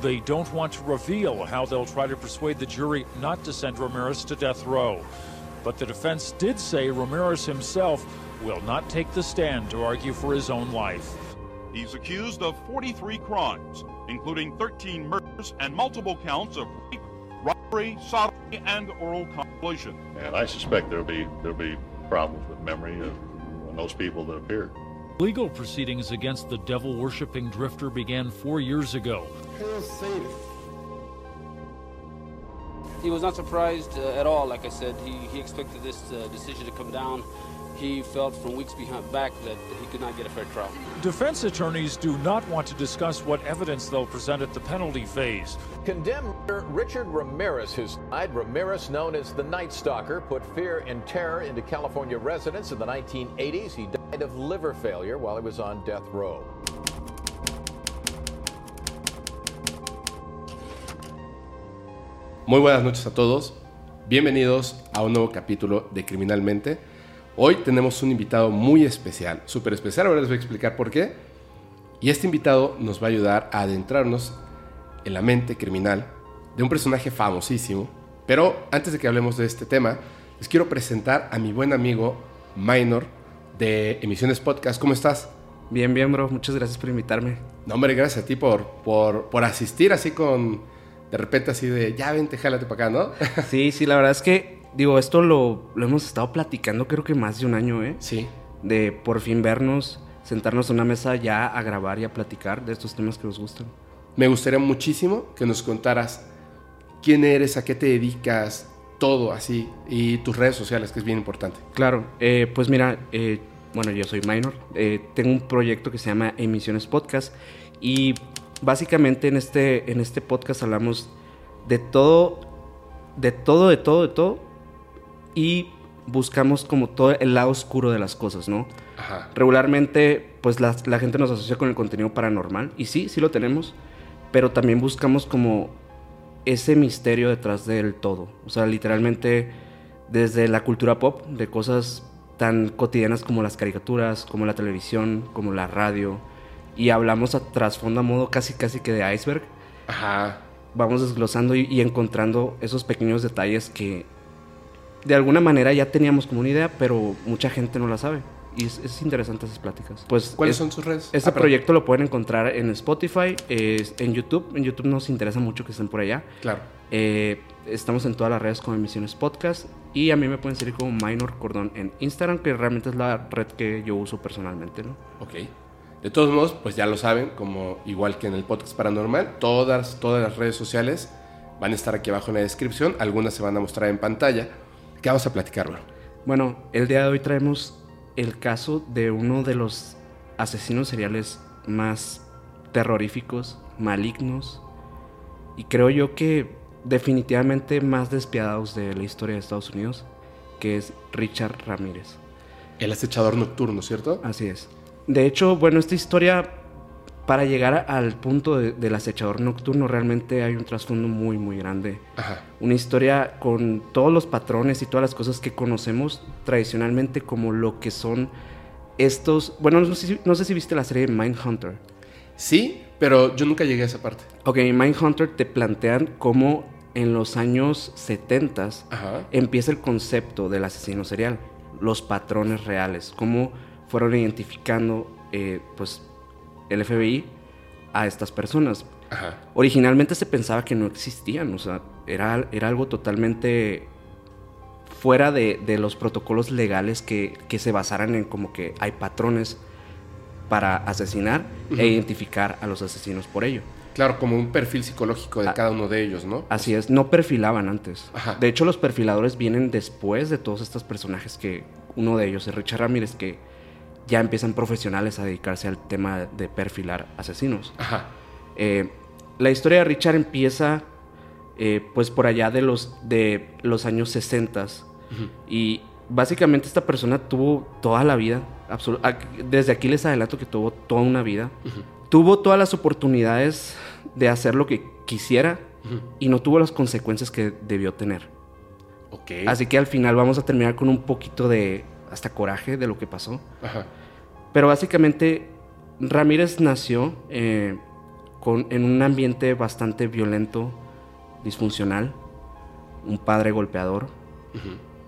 they don't want to reveal how they'll try to persuade the jury not to send Ramirez to death row. But the defense did say Ramirez himself will not take the stand to argue for his own life. He's accused of 43 crimes, including 13 murders and multiple counts of rape, robbery, sodomy, and oral copulation. And I suspect there'll be there'll be problems with memory of those people that appeared. Legal proceedings against the devil worshipping drifter began four years ago. He was not surprised uh, at all. Like I said, he, he expected this uh, decision to come down. He felt from weeks behind back that he could not get a fair trial. Defense attorneys do not want to discuss what evidence they'll present at the penalty phase. Condemned Richard Ramirez has died. Ramirez, known as the Night Stalker, put fear and terror into California residents in the 1980s. He died of liver failure while he was on death row. Muy buenas noches a todos. Bienvenidos a un nuevo capítulo de Criminalmente. Hoy tenemos un invitado muy especial, súper especial, ahora les voy a explicar por qué. Y este invitado nos va a ayudar a adentrarnos en la mente criminal de un personaje famosísimo. Pero antes de que hablemos de este tema, les quiero presentar a mi buen amigo Minor de Emisiones Podcast. ¿Cómo estás? Bien, bien, bro. Muchas gracias por invitarme. No, hombre, gracias a ti por, por, por asistir así con, de repente así de, ya vente, jálate para acá, ¿no? sí, sí, la verdad es que, digo, esto lo, lo, hemos estado platicando creo que más de un año, ¿eh? Sí. De por fin vernos, sentarnos en una mesa ya a grabar y a platicar de estos temas que nos gustan. Me gustaría muchísimo que nos contaras quién eres, a qué te dedicas, todo así, y tus redes sociales, que es bien importante. Claro, eh, pues mira, eh, bueno, yo soy Minor, eh, tengo un proyecto que se llama Emisiones Podcast y básicamente en este, en este podcast hablamos de todo, de todo, de todo, de todo y buscamos como todo el lado oscuro de las cosas, ¿no? Ajá. Regularmente, pues la, la, gente nos asocia con el contenido paranormal y sí, sí lo tenemos, pero también buscamos como ese misterio detrás del todo. O sea, literalmente desde la cultura pop, de cosas tan cotidianas como las caricaturas, como la televisión, como la radio, y hablamos a trasfondo a modo casi casi que de iceberg. Ajá. Vamos desglosando y, y, encontrando esos pequeños detalles que de alguna manera ya teníamos como una idea, pero mucha gente no la sabe. Y es, es interesante esas pláticas. Pues ¿Cuáles es, son sus redes? Este ah, proyecto lo pueden encontrar en Spotify, en YouTube. En YouTube nos interesa mucho que estén por allá. Claro. Eh, estamos en todas las redes como Emisiones Podcast. Y a mí me pueden seguir como Minor Cordón en Instagram, que realmente es la red que yo uso personalmente, ¿no? Ok. De todos modos, pues ya lo saben, como igual que en el podcast paranormal, todas, todas las redes sociales van a estar aquí abajo en la descripción. Algunas se van a mostrar en pantalla. ¿Qué vamos a platicar, bro? Bueno, el día de hoy traemos el caso de uno de los asesinos seriales más terroríficos, malignos y creo yo que definitivamente más despiadados de la historia de Estados Unidos, que es Richard Ramírez. El acechador nocturno, ¿cierto? Así es. De hecho, bueno, esta historia, para llegar al punto de, del acechador nocturno, realmente hay un trasfondo muy, muy grande. Ajá. Una historia con todos los patrones y todas las cosas que conocemos tradicionalmente como lo que son estos... Bueno, no sé si, no sé si viste la serie Mindhunter. Sí, pero yo nunca llegué a esa parte. Ok, Mindhunter te plantean cómo en los años 70 Ajá. empieza el concepto del asesino serial, los patrones reales, cómo fueron identificando eh, pues el FBI a estas personas. Ajá. Originalmente se pensaba que no existían, o sea, era, era algo totalmente fuera de, de los protocolos legales que, que, se basaran en como que hay patrones para asesinar uh -huh. e identificar a los asesinos por ello. Claro, como un perfil psicológico de Ah, cada uno de ellos, ¿no? Así es, no perfilaban antes. Ajá. De hecho, los perfiladores vienen después de todos estos personajes que uno de ellos es Richard Ramírez, que ya empiezan profesionales a dedicarse al tema de perfilar asesinos. Ajá. Eh, la historia de Richard empieza eh, pues por allá de los, de los años 60 Uh -huh. y básicamente esta persona tuvo toda la vida, desde aquí les adelanto que tuvo toda una vida, Uh -huh. tuvo todas las oportunidades de hacer lo que quisiera Uh -huh. y no tuvo las consecuencias que debió tener. Ok. Así que al final vamos a terminar con un poquito de hasta coraje de lo que pasó. Ajá. Pero básicamente Ramírez nació eh, con, en un ambiente bastante violento, disfuncional, un padre golpeador,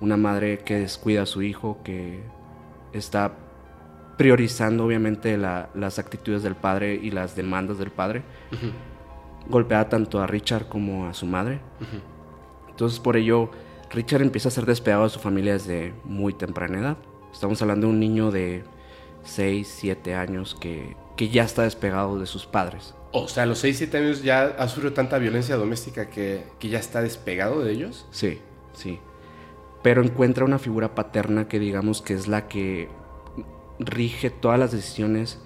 una madre que descuida a su hijo, que está priorizando obviamente la- las actitudes del padre y las demandas del padre. Golpea tanto a Richard como a su madre. Entonces por ello Richard empieza a ser despegado de su familia desde muy temprana edad. Estamos hablando de un niño de 6, 7 años que, que ya está despegado de sus padres. O sea, a los 6, 7 años ya ha sufrido tanta violencia doméstica que, que ya está despegado de ellos. Sí, sí. Pero encuentra una figura paterna que digamos que es la que rige todas las decisiones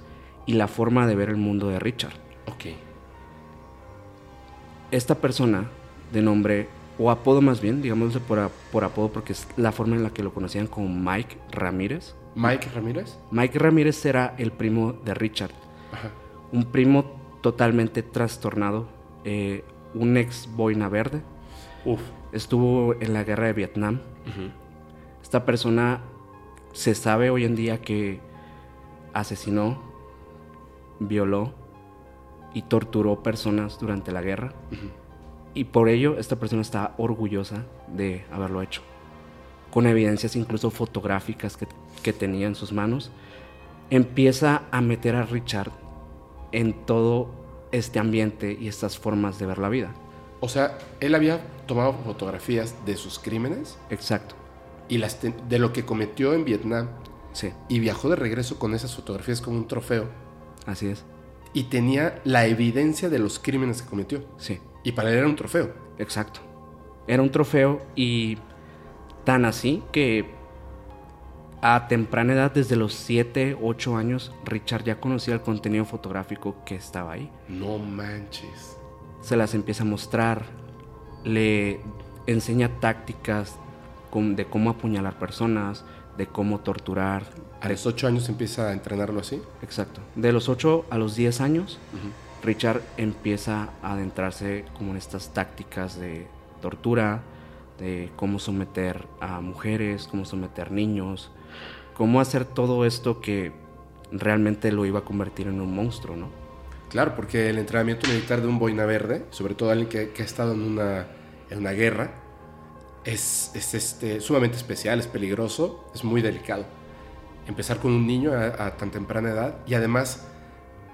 y la forma de ver el mundo de Richard. Ok. Esta persona de nombre, o apodo más bien, digámosle por, por apodo porque es la forma en la que lo conocían como Mike Ramírez. Mike Ramírez. Mike Ramírez era el primo de Richard. Ajá. Un primo totalmente trastornado, eh, un ex boina verde. Uf. Estuvo en la guerra de Vietnam. Esta persona se sabe hoy en día que asesinó, violó y torturó personas durante la guerra. Y por ello esta persona está orgullosa de haberlo hecho. Con evidencias incluso fotográficas que, que tenía en sus manos. Empieza a meter a Richard en todo este ambiente y estas formas de ver la vida. O sea, él había tomado fotografías de sus crímenes Exacto. y las de lo que cometió en Vietnam Sí, y viajó de regreso con esas fotografías como un trofeo así es. y tenía la evidencia de los crímenes que cometió. Sí. Y para él era un trofeo. Exacto. Era un trofeo y tan así que a temprana edad, desde los 7, 8 años, Richard ya conocía el contenido fotográfico que estaba ahí. No manches. Se las empieza a mostrar, le enseña tácticas de cómo apuñalar personas, de cómo torturar. A los 8 años empieza a entrenarlo así. Exacto. De los 8 a los 10 años, Richard empieza a adentrarse como en estas tácticas de tortura, de cómo someter a mujeres, cómo someter niños, cómo hacer todo esto que realmente lo iba a convertir en un monstruo, ¿no? Claro, porque el entrenamiento militar de un boina verde, sobre todo alguien que, que ha estado en una, en una guerra, es, es, este, sumamente especial, es peligroso, es muy delicado. Empezar con un niño a, a tan temprana edad y además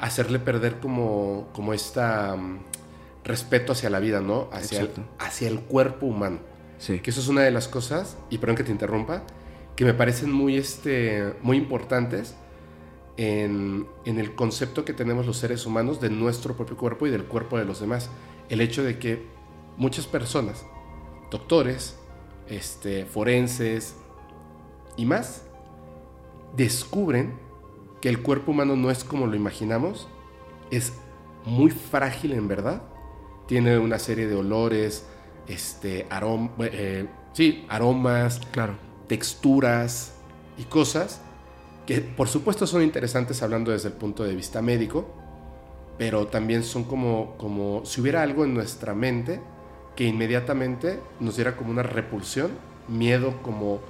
hacerle perder como, como esta mm, respeto hacia la vida, ¿no? Hacia el, hacia el cuerpo humano. Sí. Que eso es una de las cosas, y perdón que te interrumpa, que me parecen muy, este, muy importantes en, en el concepto que tenemos los seres humanos de nuestro propio cuerpo y del cuerpo de los demás. El hecho de que muchas personas, doctores, este, forenses y más, descubren que el cuerpo humano no es como lo imaginamos, es muy frágil en verdad, tiene una serie de olores, este, arom- eh, sí, aromas, Claro. texturas y cosas que por supuesto son interesantes hablando desde el punto de vista médico, pero también son como, como si hubiera algo en nuestra mente que inmediatamente nos diera como una repulsión, miedo como,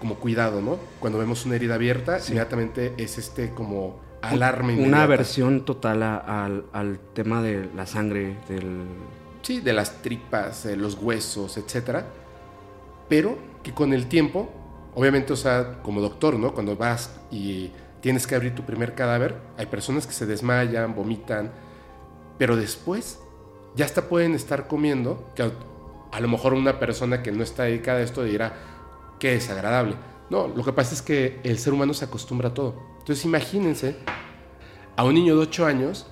como cuidado, ¿no? Cuando vemos una herida abierta, inmediatamente es este como alarma inmediata. Una aversión total a- al, al tema de la sangre, del... Sí, de las tripas, de los huesos, etcétera. Pero que con el tiempo, obviamente, o sea, como doctor, ¿no? Cuando vas y tienes que abrir tu primer cadáver, hay personas que se desmayan, vomitan, pero después ya hasta pueden estar comiendo, que a, a lo mejor una persona que no está dedicada a esto dirá, qué desagradable. No, lo que pasa es que el ser humano se acostumbra a todo. Entonces imagínense a un niño de 8 años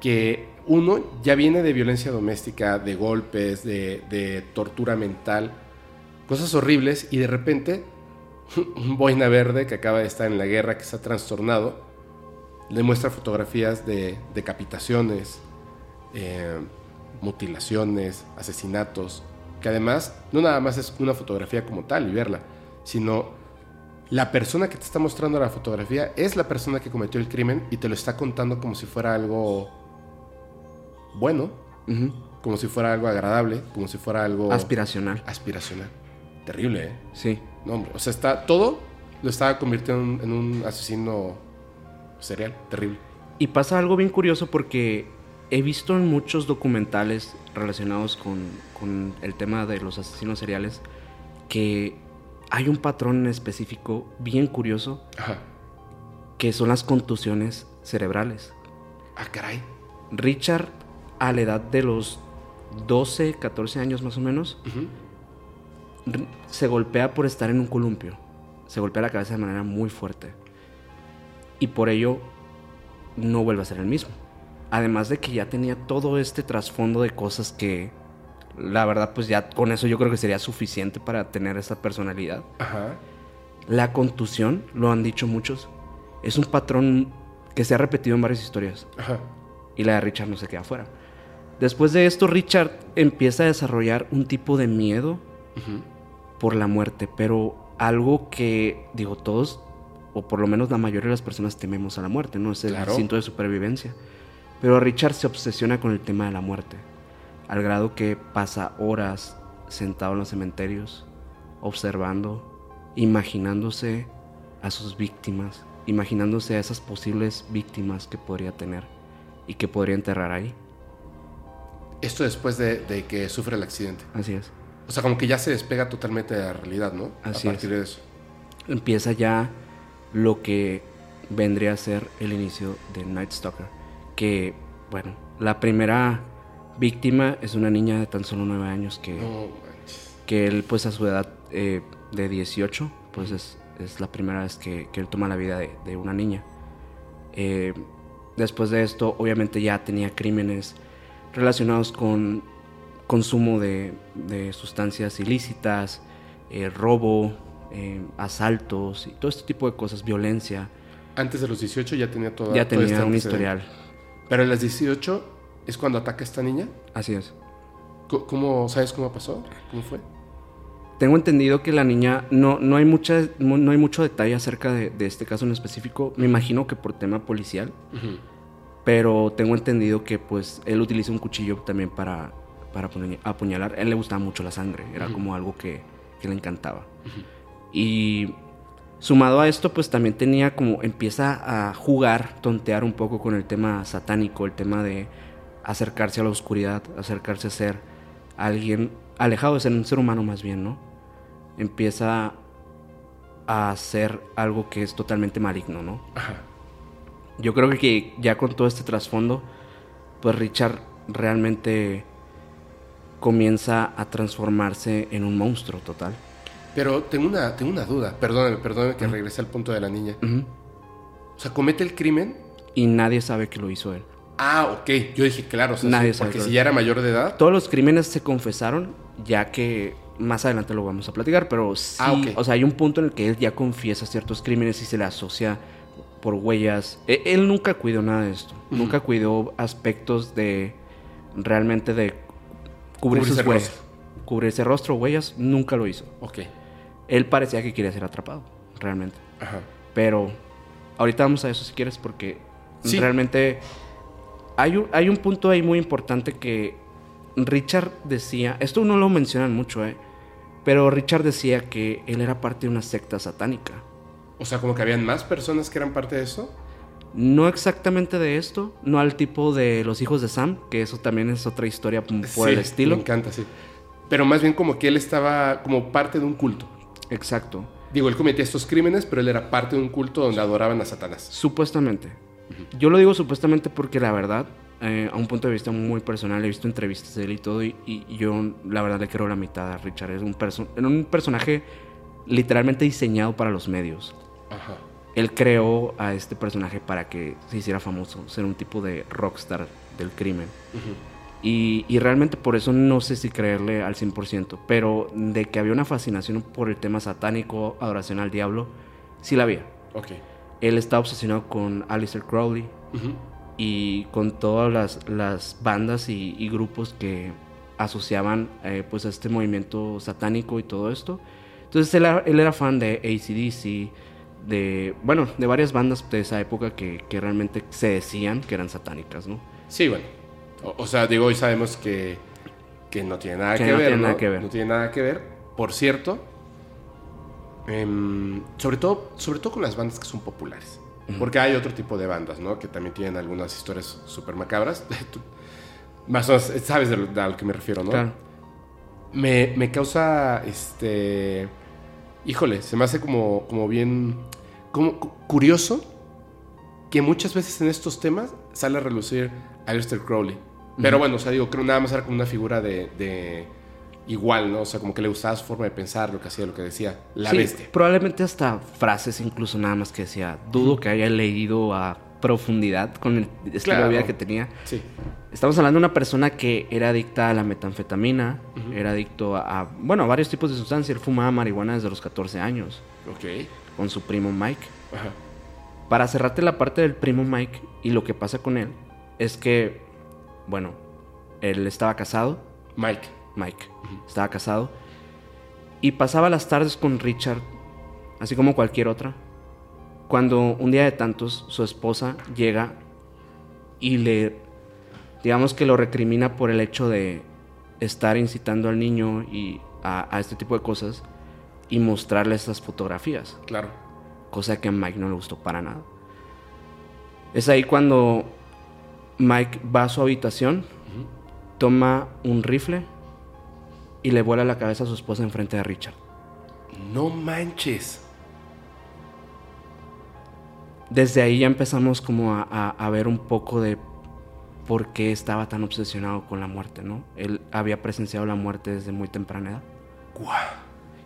que uno ya viene de violencia doméstica, de golpes, de, tortura mental, cosas horribles, y de repente un boina verde que acaba de estar en la guerra, que está trastornado, le muestra fotografías de decapitaciones, eh, mutilaciones, asesinatos, que además no nada más es una fotografía como tal y verla, sino la persona que te está mostrando la fotografía es la persona que cometió el crimen y te lo está contando como si fuera algo bueno, como si fuera algo agradable, como si fuera algo Aspiracional. aspiracional. Terrible, ¿eh? Sí. No, hombre. O sea, está, todo lo estaba convirtiendo en, un- en un asesino serial. Terrible. Y pasa algo bien curioso porque he visto en muchos documentales relacionados con, con el tema de los asesinos seriales que hay un patrón en específico bien curioso Ajá. que son las contusiones cerebrales. Ah, caray. Richard, a la edad de los 12, 14 años más o menos, se golpea por estar en un columpio. Se golpea la cabeza de manera muy fuerte. Y por ello no vuelve a ser el mismo. Además de que ya tenía todo este trasfondo de cosas que, la verdad, pues ya con eso yo creo que sería suficiente para tener esa personalidad. Ajá. La contusión, lo han dicho muchos, es un patrón que se ha repetido en varias historias. Ajá. y la de Richard no se queda fuera. Después de esto, Richard empieza a desarrollar un tipo de miedo por la muerte, pero algo que, digo, todos, o por lo menos la mayoría de las personas tememos a la muerte, ¿no? Es el Claro. instinto de supervivencia. Pero Richard se obsesiona con el tema de la muerte, al grado que pasa horas sentado en los cementerios, observando, imaginándose a sus víctimas, imaginándose a esas posibles víctimas que podría tener y que podría enterrar ahí. Esto después de, de que sufre el accidente. Así es. O sea, como que ya se despega totalmente de la realidad, ¿no? Así a partir es. de eso. empieza ya lo que vendría a ser el inicio de Night Stalker. Que, bueno, la primera víctima es una niña de tan solo 9 años que, No que él, pues a su edad eh, de 18, pues es, es la primera vez que, que él toma la vida de, de una niña. Eh, después de esto, obviamente ya tenía crímenes relacionados con consumo de, de sustancias ilícitas, eh, robo, eh, asaltos y todo este tipo de cosas, violencia. Antes de los 18 ya tenía toda ya todo tenía este un historial. Pero en las 18 es cuando ataca a esta niña. Así es. ¿Cómo, sabes cómo pasó? ¿Cómo fue? Tengo entendido que la niña, no, no, hay, mucha, no no hay mucho detalle acerca de, de este caso en específico. Me imagino que por tema policial. Pero tengo entendido que pues él utiliza un cuchillo también para, para apuña- apuñalar. A él le gustaba mucho la sangre. Era como algo que, que le encantaba. Y sumado a esto pues también tenía como... Empieza a jugar, tontear un poco con el tema satánico. El tema de acercarse a la oscuridad. Acercarse a ser alguien alejado de ser un ser humano más bien, ¿no? Empieza a hacer algo que es totalmente maligno, ¿no? Ajá. Yo creo que ya con todo este trasfondo, pues Richard realmente comienza a transformarse en un monstruo total. Pero tengo una, tengo una duda. Perdóname, perdóname que regrese al punto de la niña. O sea, comete el crimen. Y nadie sabe que lo hizo él. Ah, ok. Yo dije, claro, o sea, Nadie sí, sabe porque que si ya era mayor de edad. Todos los crímenes se confesaron, ya que más adelante lo vamos a platicar, pero sí, Ah, o sea, hay un punto en el que él ya confiesa ciertos crímenes y se le asocia por huellas. E- Él, nunca cuidó nada de esto, nunca cuidó aspectos de realmente de cubrir Cubrirse sus huellas. rostro. Cubrirse rostro, huellas, nunca lo hizo. Ok. Él parecía que quería ser atrapado, realmente. Ajá. Pero ahorita vamos a eso si quieres porque Sí. realmente hay un, hay un punto ahí muy importante que Richard decía, esto no lo mencionan mucho, eh, pero Richard decía que él era parte de una secta satánica. O sea, como que habían más personas que eran parte de eso. No exactamente de esto, no al tipo de los hijos de Sam, que eso también es otra historia por Sí, el estilo. Me encanta, sí. Pero más bien como que él estaba como parte de un culto. Exacto. Digo, él cometía estos crímenes, pero él era parte de un culto donde adoraban a Satanás. Supuestamente. Yo lo digo supuestamente porque la verdad, eh, a un punto de vista muy personal, he visto entrevistas de él y todo, y, y yo la verdad le creo la mitad a Richard. Es un, perso- un personaje literalmente diseñado para los medios. Ajá. Él creó a este personaje para que se hiciera famoso, ser un tipo de rockstar del crimen. y, y realmente por eso no sé si creerle al 100%, pero de que había una fascinación por el tema satánico, adoración al diablo, sí la había. Ok. Él está obsesionado con Alistair Crowley Ujú. y con todas las, las bandas y, y grupos que asociaban eh, pues a este movimiento satánico y todo esto. Entonces él, él era fan de ACDC, de, bueno, de varias bandas de esa época que, que realmente se decían que eran satánicas, ¿no? Sí, bueno. O, o sea, digo, hoy sabemos que, que no tiene nada Que que, no ver. tiene ¿no? nada que ver. No tiene nada que ver. Por cierto, em, sobre, todo, sobre todo con las bandas que son populares. Porque hay otro tipo de bandas, ¿no? Que también tienen algunas historias súper macabras. Tú- Más o menos, sabes de lo, de a lo que me refiero, ¿no? Claro. Me, me causa, este... Híjole, se me hace como, como bien... Como cu- curioso que muchas veces en estos temas sale a relucir Aleister Crowley. Pero bueno, o sea, digo, creo nada más era como una figura de, de igual, ¿no? O sea, como que le gustaba su forma de pensar, lo que hacía, lo que decía. La Sí, bestia. Probablemente hasta frases incluso nada más que decía. Dudo que haya leído a profundidad con el estilo Claro. de vida que tenía. Sí. Estamos hablando de una persona que era adicta a la metanfetamina, era adicto a, a, bueno, a varios tipos de sustancias. Él fumaba marihuana desde los 14 años Ok. con su primo Mike. Ajá. Para cerrarte la parte del primo Mike y lo que pasa con él, es que, bueno, él estaba casado, Mike. Mike, estaba casado, y pasaba las tardes con Richard, así como cualquier otra, cuando un día de tantos su esposa llega y le, digamos que lo recrimina por el hecho de estar incitando al niño y a, a este tipo de cosas y mostrarle estas fotografías Claro. cosa que a Mike no le gustó para nada. Es ahí cuando Mike va a su habitación, toma un rifle y le vuela la cabeza a su esposa enfrente de Richard. No manches. Desde ahí ya empezamos como a, a- a ver un poco de por qué estaba tan obsesionado con la muerte, ¿no? Él había presenciado la muerte desde muy temprana edad.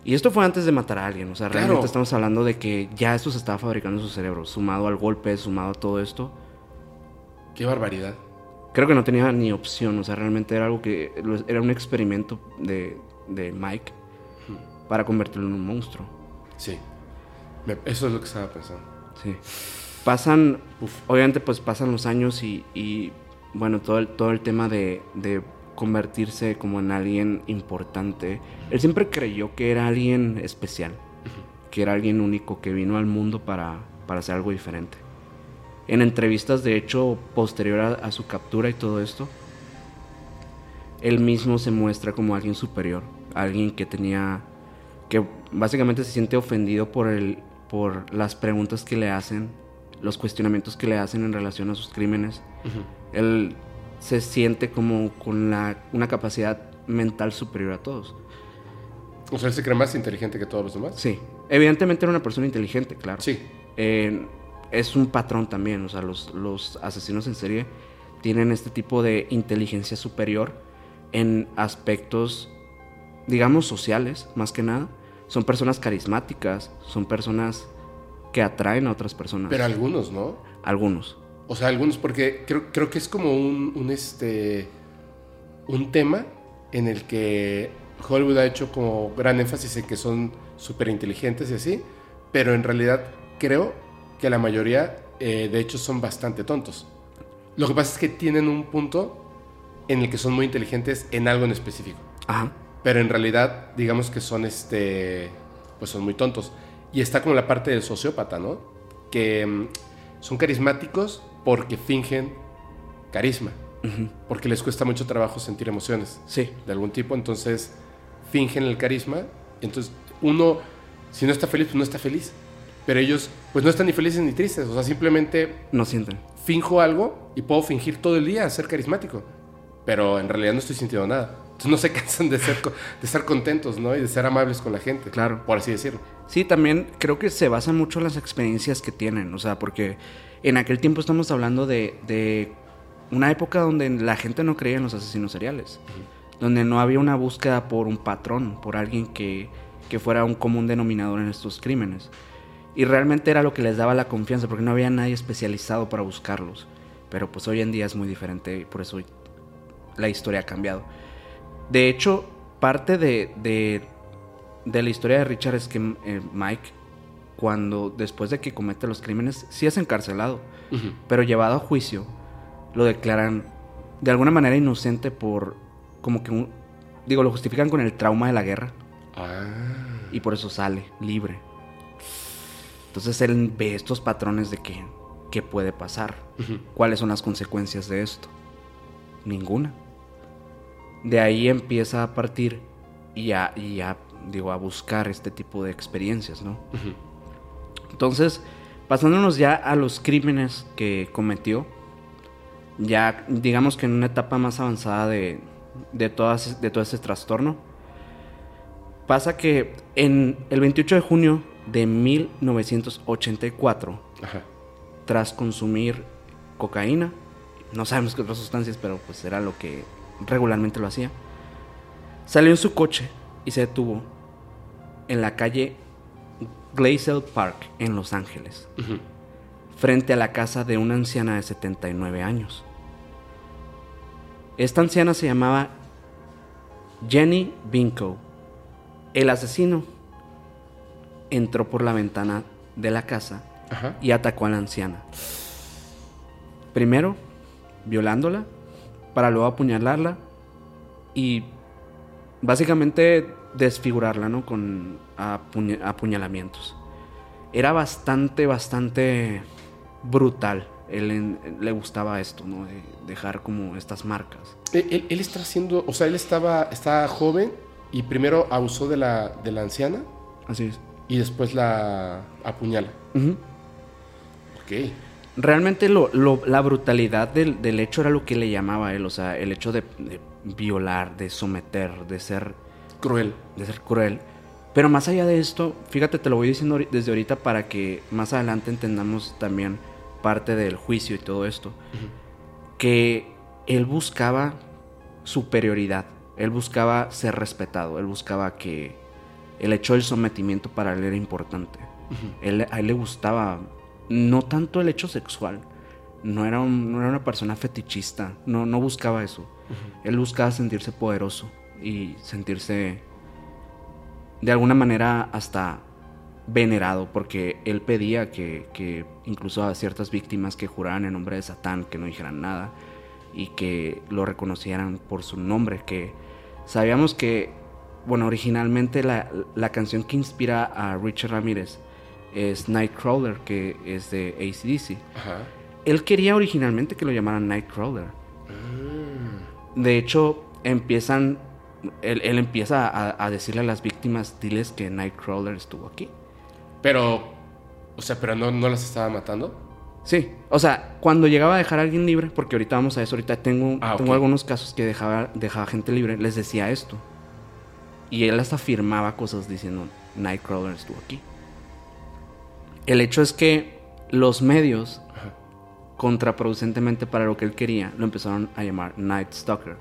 Y esto fue antes de matar a alguien, o sea, Claro. realmente estamos hablando de que ya esto se estaba fabricando en su cerebro, sumado al golpe, sumado a todo esto. Qué barbaridad. Creo que no tenía ni opción, o sea, realmente era algo que era un experimento de, de Mike para convertirlo en un monstruo. Sí. Eso es lo que estaba pensando. Sí. Pasan, Uf. obviamente pues pasan los años y, y, bueno, todo el, todo el tema de, de convertirse como en alguien importante. Él siempre creyó que era alguien especial, que era alguien único que vino al mundo para, para hacer algo diferente. En entrevistas, de hecho, posterior a, a su captura y todo esto, él mismo se muestra como alguien superior, alguien que tenía, que básicamente se siente ofendido por, el, por las preguntas que le hacen, los cuestionamientos que le hacen en relación a sus crímenes. Él se siente como con la, una capacidad mental superior a todos. O sea, él se cree más inteligente que todos los demás. Sí, evidentemente era una persona inteligente, claro. Sí. Eh, es un patrón también, o sea, los, los asesinos en serie tienen este tipo de inteligencia superior en aspectos, digamos, sociales, más que nada. Son personas carismáticas, son personas que atraen a otras personas. Pero algunos, ¿no? Algunos. O sea, algunos, porque creo, creo que es como un, un, este, un tema en el que Hollywood ha hecho como gran énfasis en que son súper inteligentes y así, pero en realidad creo que la mayoría, eh, de hecho, son bastante tontos. Lo que pasa es que tienen un punto en el que son muy inteligentes en algo en específico, Ajá. Pero en realidad, digamos que son, este, pues son muy tontos. Y está como la parte del sociópata, ¿no? Que mm, son carismáticos porque fingen carisma, porque les cuesta mucho trabajo sentir emociones Sí. de algún tipo, entonces fingen el carisma, entonces uno, si no está feliz, pues no está feliz, pero ellos pues no están ni felices ni tristes, o sea, simplemente No sienten. finjo algo y puedo fingir todo el día ser carismático, pero en realidad no estoy sintiendo nada. Entonces no se cansan de, ser, de estar contentos, ¿no? Y de ser amables con la gente. Claro. Por así decirlo. Sí, también creo que se basa mucho en las experiencias que tienen, o sea, porque en aquel tiempo estamos hablando de, de una época donde la gente no creía en los asesinos seriales, donde no había una búsqueda por un patrón, por alguien que, que fuera un común denominador en estos crímenes. Y realmente era lo que les daba la confianza, porque no había nadie especializado para buscarlos. Pero pues hoy en día es muy diferente y por eso la historia ha cambiado. De hecho, parte de, de, de la historia de Richard es que eh, Mike, cuando después de que comete los crímenes, sí es encarcelado, pero llevado a juicio, lo declaran de alguna manera inocente por como que un, digo, lo justifican con el trauma de la guerra Ah. y por eso sale libre. Entonces él ve estos patrones de que qué puede pasar, cuáles son las consecuencias de esto. Ninguna. De ahí empieza a partir y a, y a, digo, a buscar este tipo de experiencias, ¿no? Entonces, Pasándonos ya a los crímenes que cometió, ya digamos que en una etapa más avanzada de, de, todas, de todo ese trastorno, pasa que en el 28 de junio de 1984, Ajá. tras consumir cocaína, no sabemos qué otras sustancias, pero pues era lo que regularmente lo hacía, salió en su coche y se detuvo en la calle Glacial Park en Los Ángeles, frente a la casa de una anciana de 79 años. Esta anciana se llamaba Jenny Binko. El asesino entró por la ventana de la casa Ajá. y atacó a la anciana. Primero, violándola, para luego apuñalarla y básicamente desfigurarla, ¿no? Con apuña- apuñalamientos. Era bastante, bastante brutal. Él en- le gustaba esto, ¿no? De dejar como estas marcas. Él, él- él está haciendo, o sea, él estaba, estaba joven y primero abusó de la, de la anciana Así es. y después la apuñala. Ujú. Ok. Realmente lo- lo- la brutalidad del, del hecho era lo que le llamaba a él, o sea, el hecho de, de violar, de someter, de ser, Cruel. de ser cruel. Pero más allá de esto, fíjate, te lo voy diciendo desde ahorita para que más adelante entendamos también parte del juicio y todo esto, que él buscaba superioridad, él buscaba ser respetado, él buscaba que el hecho del sometimiento para él era importante. Él- a él le gustaba no tanto el hecho sexual, no era, un- no era una persona fetichista, no, no buscaba eso. Él buscaba sentirse poderoso y sentirse de alguna manera hasta venerado, porque él pedía que, que incluso a ciertas víctimas que juraran en nombre de Satán, que no dijeran nada y que lo reconocieran por su nombre, que sabíamos que, bueno, originalmente la, la canción que inspira a Richard Ramírez es Nightcrawler, que es de ACDC. Ajá. Él quería originalmente que lo llamaran Nightcrawler. De hecho, empiezan. Él, él empieza a, a decirle a las víctimas: diles que Nightcrawler estuvo aquí. Pero, o sea, pero no, no las estaba matando. Sí, o sea, cuando llegaba a dejar a alguien libre, porque ahorita vamos a eso, ahorita tengo, Ah, tengo algunos casos que dejaba, dejaba gente libre, les decía esto. Y él hasta afirmaba cosas diciendo, Nightcrawler estuvo aquí. El hecho es que los medios, contraproducentemente para lo que él quería, lo empezaron a llamar Night Stalker.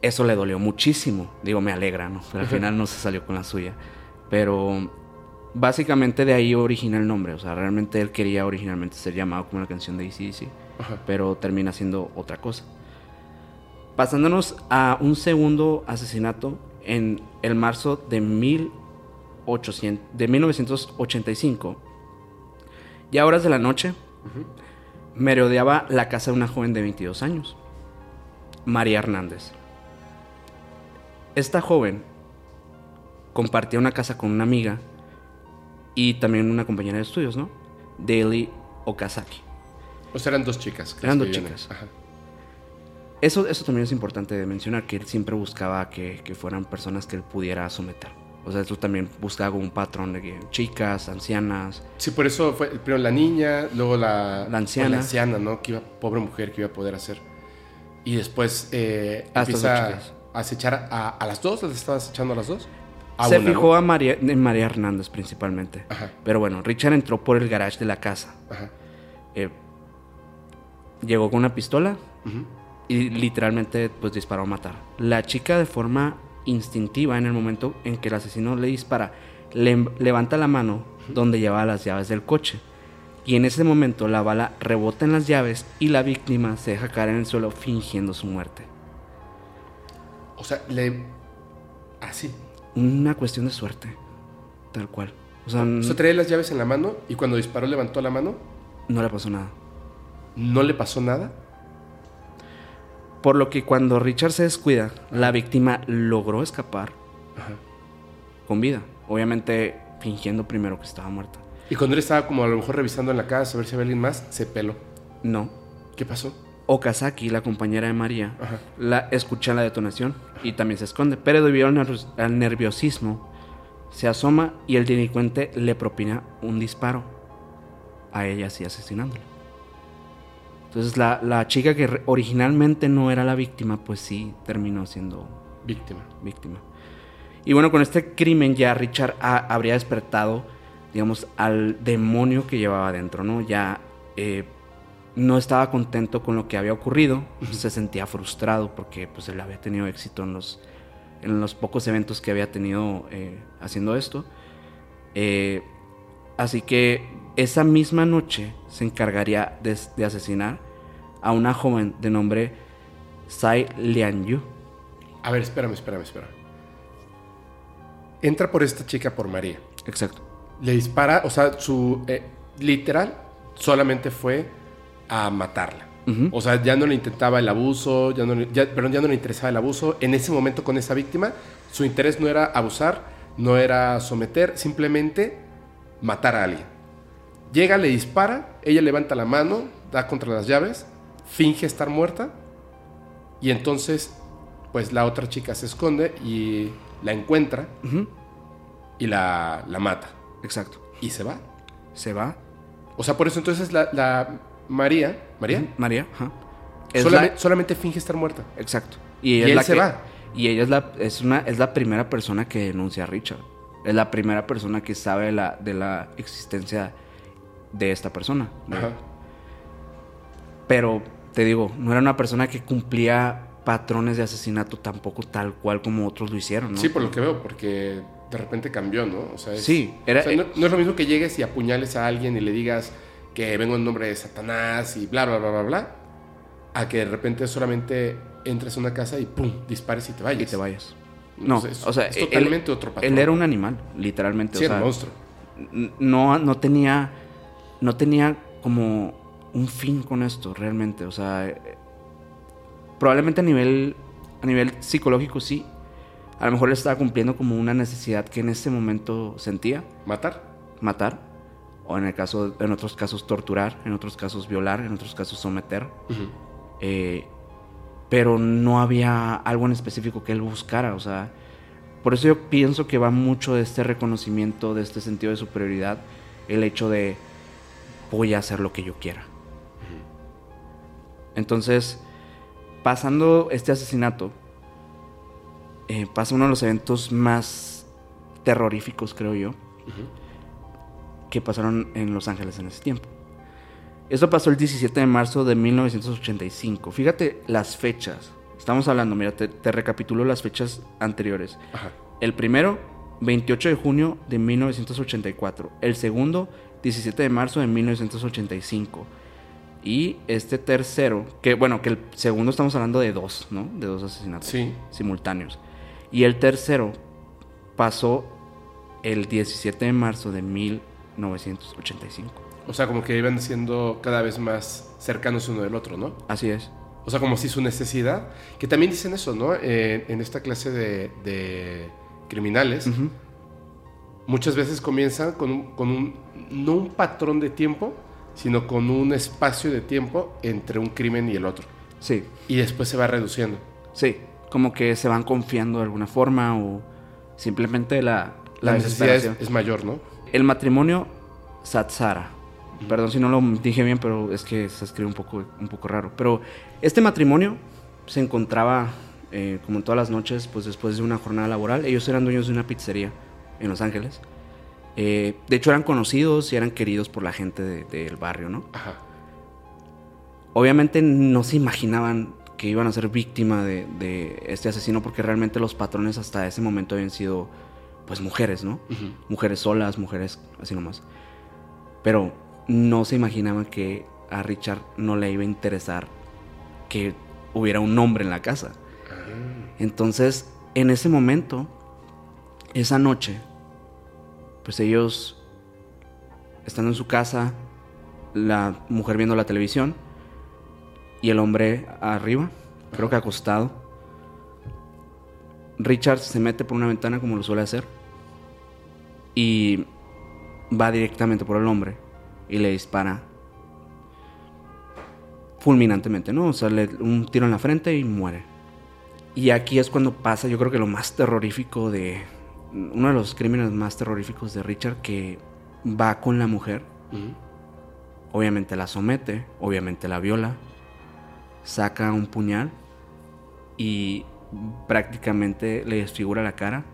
Eso le dolió muchísimo. Digo, me alegra, ¿no? Pero al final no se salió con la suya. Pero básicamente de ahí origina el nombre. O sea, realmente él quería originalmente ser llamado como la canción de ACDC, Ajá. pero termina siendo otra cosa. Pasándonos a un segundo asesinato en el marzo de, 1800, de 1985. Ya a horas de la noche, merodeaba la casa de una joven de 22 años, María Hernández. Esta joven compartía una casa con una amiga y también una compañera de estudios, ¿no? Daily Okazaki. O sea, eran dos chicas. Eran dos chicas. Ajá. Eso, eso también es importante de mencionar, que él siempre buscaba que, que fueran personas que él pudiera someter. O sea, eso también buscaba un patrón de que chicas, ancianas. Sí, por eso fue primero la niña, luego la, La anciana. pues, la anciana, ¿no? Que iba, pobre mujer que iba a poder hacer. Y después eh, A estas dos empieza a acechar a, a las dos, ¿las estabas echando a las dos? A Se una, fijó ¿no? a María, en María Hernández principalmente. Ajá. Pero bueno, Richard entró por el garage de la casa. Ajá. Eh, llegó con una pistola Ujú. y literalmente pues disparó a matar. La chica de forma instintiva en el momento en que el asesino le dispara, le levanta la mano donde llevaba las llaves del coche. Y en ese momento la bala rebota en las llaves y la víctima se deja caer en el suelo fingiendo su muerte. O sea, le... Así. Una cuestión de suerte, tal cual. O sea, O sea, traía las llaves en la mano y cuando disparó levantó la mano. no le pasó nada. No le pasó nada. Por lo que cuando Richard se descuida, la víctima logró escapar Ajá. con vida. Obviamente fingiendo primero que estaba muerta. Y cuando él estaba como a lo mejor revisando en la casa a ver si había alguien más, se peló. No. ¿Qué pasó? Okazaki, la compañera de María, Ajá. la escucha la detonación y también se esconde. Pero debido al, al nerviosismo, se asoma y el delincuente le propina un disparo. a ella así asesinándola. Entonces la, la chica que originalmente no era la víctima, pues sí terminó siendo Víctima. víctima. Y bueno, con este crimen ya Richard ha- habría despertado, digamos, al demonio que llevaba adentro, ¿no? Ya eh, no estaba contento con lo que había ocurrido, se sentía frustrado porque pues él había tenido éxito en los, en los pocos eventos que había tenido eh, haciendo esto. Eh, así que esa misma noche se encargaría de, de asesinar a una joven de nombre Sai Lianyu. A ver, espérame, espérame, espérame. Entra por esta chica por María. Exacto. Le dispara, o sea, su eh, literal solamente fue a matarla. O sea, ya no le intentaba el abuso, ya no le, ya- perdón, ya no le interesaba el abuso. En ese momento con esa víctima, su interés no era abusar, no era someter, simplemente matar a alguien. Llega, le dispara, ella levanta la mano, da contra las llaves, finge estar muerta y entonces, pues la otra chica se esconde y la encuentra y la, la mata Exacto. y se va. Se va. O sea, por eso entonces la, la María, María, María, solamente, la- solamente finge estar muerta. exacto. Y, ella Y él se que- va. Y ella es la, es, una, es la primera persona que denuncia a Richard. Es la primera persona que sabe de la, de la existencia de esta persona. Pero, te digo, no era una persona que cumplía patrones de asesinato tampoco tal cual como otros lo hicieron, ¿no? Sí, por lo que veo, porque de repente cambió, ¿no? O sea, es- Sí, era- o sea, no, no es lo mismo que llegues y apuñales a alguien y le digas que vengo en nombre de Satanás y bla, bla, bla, bla, bla, a que de repente solamente entres a una casa y pum, dispares y te vayas. Y te vayas. No, Entonces, o sea, es él- totalmente otro patrón. Él era un animal, literalmente. Sí, o era sea, un monstruo. no, no tenía no tenía como un fin con esto realmente. O sea eh, probablemente a nivel a nivel psicológico sí. A lo mejor estaba cumpliendo como una necesidad que en ese momento sentía. ¿Matar? matar. O en el caso en otros casos torturar en otros casos violar en otros casos someter. Eh, pero no había algo en específico que él buscara, o sea, por eso yo pienso que va mucho de este reconocimiento, de este sentido de superioridad, el hecho de voy a hacer lo que yo quiera. Entonces, pasando este asesinato, eh, pasa uno de los eventos más terroríficos, creo yo, que pasaron en Los Ángeles en ese tiempo. Esto pasó el 17 de marzo de 1985. Fíjate las fechas. Estamos hablando, mira, te, te recapitulo las fechas anteriores. Ajá. El primero, 28 de junio de 1984. El segundo, 17 de marzo de 1985. Y este tercero, que bueno, que el segundo estamos hablando de dos, ¿no? De dos asesinatos Sí. simultáneos. Y el tercero pasó el 17 de marzo de 1985. O sea, como que iban siendo cada vez más cercanos uno del otro, ¿no? Así es. O sea, como si su necesidad, que también dicen eso, ¿no? Eh, en esta clase de, de criminales, Ujú. Muchas veces comienzan con un, con un, no un patrón de tiempo, sino con un espacio de tiempo entre un crimen y el otro. Sí, Y después se va reduciendo. sí. Como que se van confiando de alguna forma o simplemente la, La, la necesidad es mayor, ¿no? El matrimonio Satsara. Perdón si no lo dije bien, pero es que se escribe un poco, un poco raro. Pero este matrimonio se encontraba, eh, como todas las noches, pues después de una jornada laboral. Ellos eran dueños de una pizzería en Los Ángeles. Eh, de hecho, eran conocidos y eran queridos por la gente de- del barrio, ¿no? Ajá. Obviamente no se imaginaban que iban a ser víctima de, de este asesino porque realmente los patrones hasta ese momento habían sido pues mujeres, ¿no? Mujeres solas, mujeres así nomás. Pero no se imaginaban que a Richard no le iba a interesar que hubiera un hombre en la casa. Entonces, en ese momento, esa noche, pues ellos estando en su casa, la mujer viendo la televisión y el hombre arriba, creo que acostado. Richard se mete por una ventana como lo suele hacer y va directamente por el hombre y le dispara fulminantemente, ¿no? O sea, le- un tiro en la frente y muere. Y aquí es cuando pasa, yo creo que lo más terrorífico de. Uno de los crímenes más terroríficos de Richard que va con la mujer obviamente la somete, obviamente la viola, saca un puñal y prácticamente le desfigura la cara,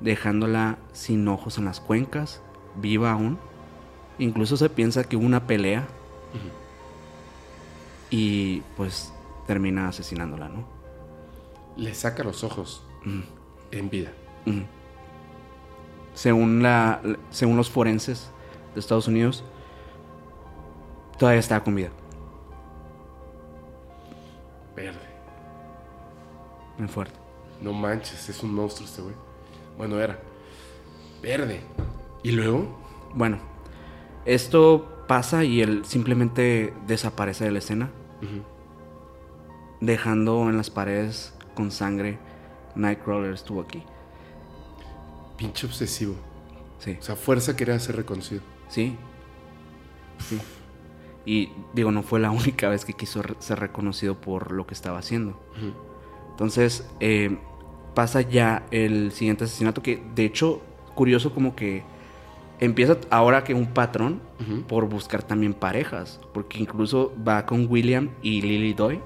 dejándola sin ojos en las cuencas, viva aún. Incluso se piensa que hubo una pelea y pues termina asesinándola, ¿no? Le saca los ojos en vida. Según, la, según los forenses de Estados Unidos, todavía estaba con vida. Verde. Muy fuerte. No manches, es un monstruo este güey. Bueno, era. Verde. ¿Y luego? Bueno, esto pasa y él simplemente desaparece de la escena, dejando en las paredes con sangre. Nightcrawler estuvo aquí. Pinche obsesivo. Sí, O sea, fuerza quería ser reconocido. sí. Sí. Y digo, no fue la única vez que quiso ser reconocido por lo que estaba haciendo. Entonces, eh, pasa ya el siguiente asesinato que, de hecho, curioso como que empieza ahora que un patrón por buscar también parejas, porque incluso va con William y Lily Doy,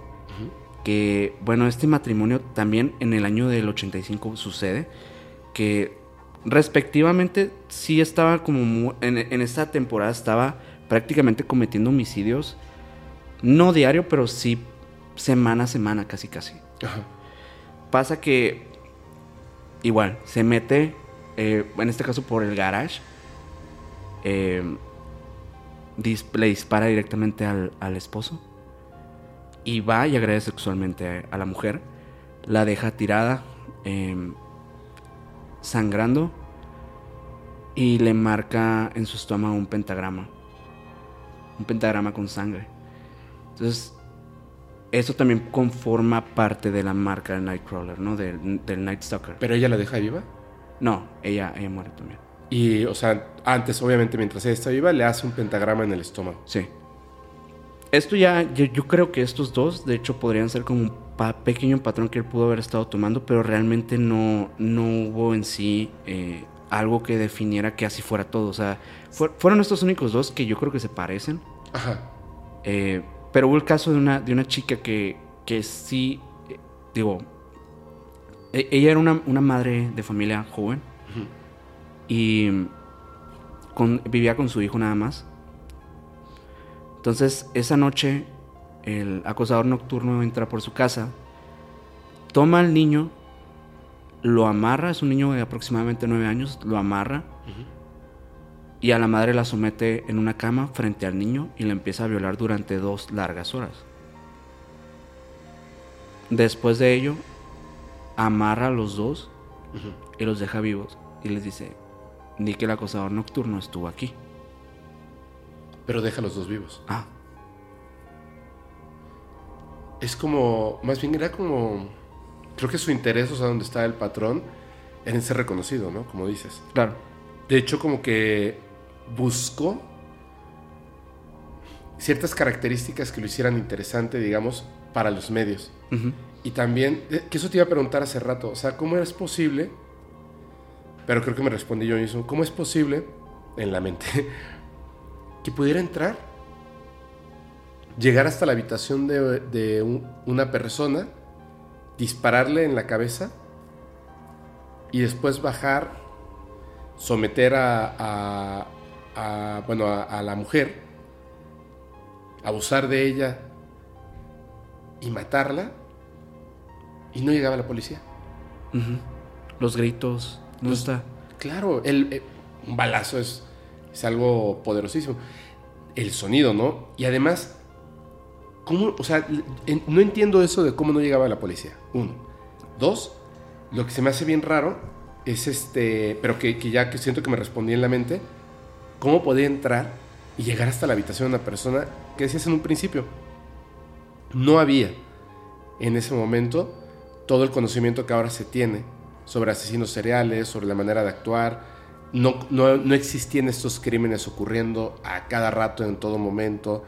que, bueno, este matrimonio también en el año del 85 sucede, que respectivamente sí estaba como, en, en esta temporada estaba prácticamente cometiendo homicidios, no diario, pero sí semana a semana, casi casi. Ajá. Pasa que igual se mete, eh, en este caso por el garage, eh, dis- le dispara directamente al, al esposo y va y agrede sexualmente a, a la mujer, la deja tirada, eh, sangrando y le marca en su estómago un pentagrama, un pentagrama con sangre. Entonces eso también conforma parte de la marca del Nightcrawler, ¿no? Del, del Night Stalker. ¿Pero ella la deja viva? No, ella, ella muere también. Y, o sea, antes, obviamente, mientras ella está viva, le hace un pentagrama en el estómago. Sí. Esto ya, yo, yo creo que estos dos, de hecho, podrían ser como un pa- pequeño patrón que él pudo haber estado tomando, pero realmente no, no hubo en sí eh, algo que definiera que así fuera todo. O sea, fue- fueron estos únicos dos que yo creo que se parecen. Ajá. Eh, pero hubo el caso de una, de una chica que, que sí, eh, digo, e- ella era una, una madre de familia joven y con- vivía con su hijo nada más. Entonces, esa noche, el acosador nocturno entra por su casa, toma al niño, lo amarra, es un niño de aproximadamente nueve años, lo amarra y a la madre la somete en una cama frente al niño y la empieza a violar durante dos largas horas. Después de ello, amarra a los dos y los deja vivos y les dice, di que el acosador nocturno estuvo aquí. Pero deja a los dos vivos. Ah, Es como, más bien era como, creo que su interés, o sea, donde está el patrón, en ser reconocido, ¿no? Como dices. claro. De hecho, como que buscó ciertas características que lo hicieran interesante, digamos, para los medios. Y también, eh, que eso te iba a preguntar hace rato, o sea, ¿cómo es posible? Pero creo que me respondí yo mismo, ¿cómo es posible, en la mente, que pudiera entrar, llegar hasta la habitación de, de un- una persona, dispararle en la cabeza y después bajar, someter a, a- a, bueno, a, a la mujer, abusar de ella y matarla y no llegaba la policía. Los gritos, ¿dónde Los- está? Claro, el, eh, un balazo es, es algo poderosísimo. El sonido, ¿no? Y además, ¿cómo? O sea, no entiendo eso de cómo no llegaba la policía. Uno. Dos, lo que se me hace bien raro es este, pero que, que ya que siento que me respondí en la mente, ¿cómo podía entrar y llegar hasta la habitación de una persona que decías en un principio? No había en ese momento todo el conocimiento que ahora se tiene sobre asesinos seriales, sobre la manera de actuar. No, no, no existían estos crímenes ocurriendo a cada rato, en todo momento.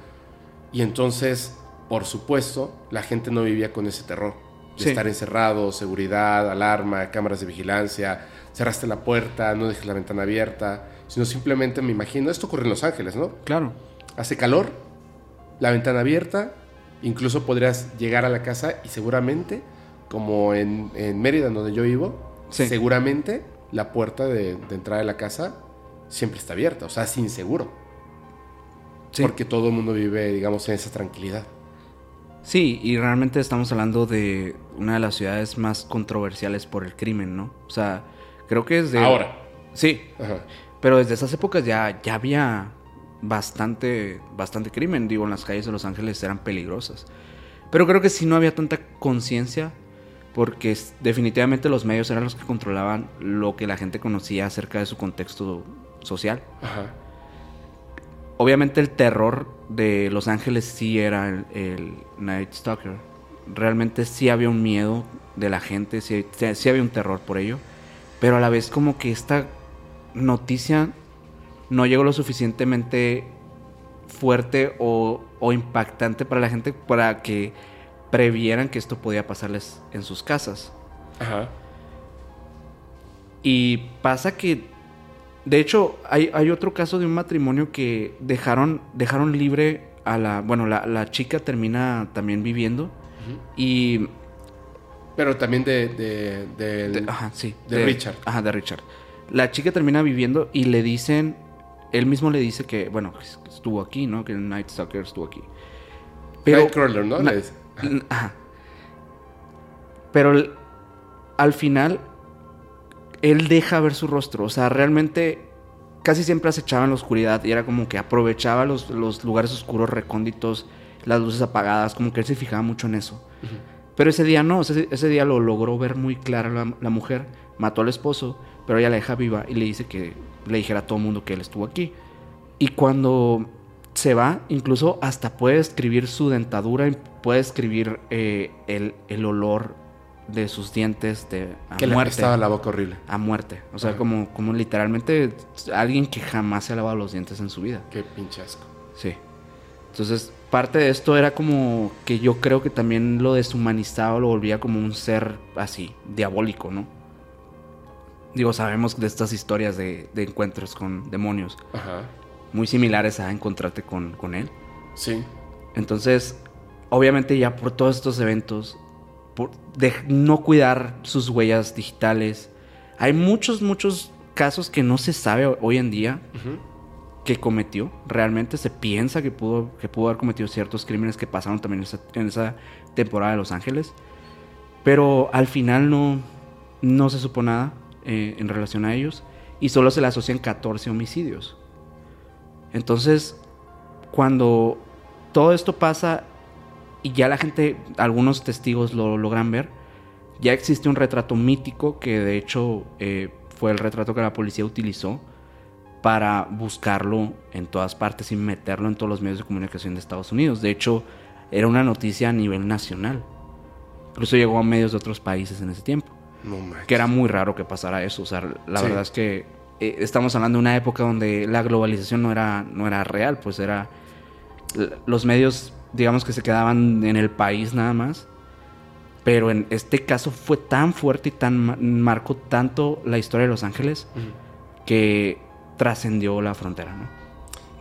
Y entonces, por supuesto, la gente no vivía con ese terror. De Sí. estar encerrado, seguridad, alarma, cámaras de vigilancia, cerraste la puerta, no dejes la ventana abierta, sino simplemente me imagino, esto ocurre en Los Ángeles, ¿no? Claro. hace calor, la ventana abierta, incluso podrías llegar a la casa y seguramente, como en, en Mérida, donde yo vivo, Sí. seguramente la puerta de, de entrada de la casa siempre está abierta, o sea, es inseguro. Sí. Porque todo el mundo vive, digamos, en esa tranquilidad. Sí, y realmente estamos hablando de una de las ciudades más controversiales por el crimen, ¿no? O sea, creo que es de... Ahora. Sí, Ajá. pero desde esas épocas ya, ya había bastante, bastante crimen. Digo, en las calles de Los Ángeles eran peligrosas. Pero creo que sí no había tanta conciencia porque definitivamente los medios eran los que controlaban lo que la gente conocía acerca de su contexto social. Ajá. Obviamente el terror de Los Ángeles sí era el, el Night Stalker. Realmente sí había un miedo de la gente, sí, sí- sí había un terror por ello. Pero a la vez como que esta noticia no llegó lo suficientemente fuerte o, o impactante para la gente para que previeran que esto podía pasarles en sus casas. Ajá. Y pasa que, de hecho, hay, hay otro caso de un matrimonio que dejaron, dejaron libre a la, bueno, la, la chica termina también viviendo y, Pero también de, de, de- ajá, sí, de Richard. Ajá, de Richard. La chica termina viviendo y le dicen, él mismo le dice que, bueno, estuvo aquí, ¿no? Que Night Stalker estuvo aquí. Nightcrawler, ¿no? Ajá. Pero el- al final, él deja ver su rostro. O sea, realmente casi siempre acechaba en la oscuridad y era como que aprovechaba los, los lugares oscuros, recónditos, las luces apagadas, como que él se fijaba mucho en eso. Pero ese día no, ese, ese día lo logró ver muy clara la, la mujer, mató al esposo, pero ella la deja viva y le dice que le dijera a todo el mundo que él estuvo aquí. Y cuando se va, incluso hasta puede escribir su dentadura, y puede escribir eh, el, el olor de sus dientes de a Que muerte. apestaba la boca horrible. A muerte. O sea, Ajá. como, como literalmente alguien que jamás se ha lavado los dientes en su vida. Qué pinche asco. Sí. Entonces, parte de esto era como que yo creo que también lo deshumanizaba, lo volvía como un ser así, diabólico, ¿no? Digo, sabemos de estas historias de, de encuentros con demonios, Ajá. Muy similares a encontrarte con, con él. Sí. Entonces, obviamente ya por todos estos eventos, por de no cuidar sus huellas digitales, hay muchos, muchos casos que no se sabe hoy en día Ujú. que cometió. Realmente se piensa que pudo, que pudo haber cometido ciertos crímenes que pasaron también en esa, en esa temporada de Los Ángeles. Pero al final no, no se supo nada eh, en relación a ellos. Y solo se le asocian 14 homicidios. Entonces, cuando todo esto pasa y ya la gente, algunos testigos lo logran ver, ya existe un retrato mítico que de hecho eh, fue el retrato que la policía utilizó para buscarlo en todas partes y meterlo en todos los medios de comunicación de Estados Unidos. De hecho, era una noticia a nivel nacional. Incluso llegó a medios de otros países en ese tiempo. No. Que era muy raro que pasara eso. O sea, la Sí. verdad es que eh, estamos hablando de una época donde la globalización no era, no era real, pues era... Los medios, digamos que se quedaban en el país nada más. Pero en este caso fue tan fuerte y tan ma- marcó tanto la historia de Los Ángeles que trascendió la frontera, ¿no?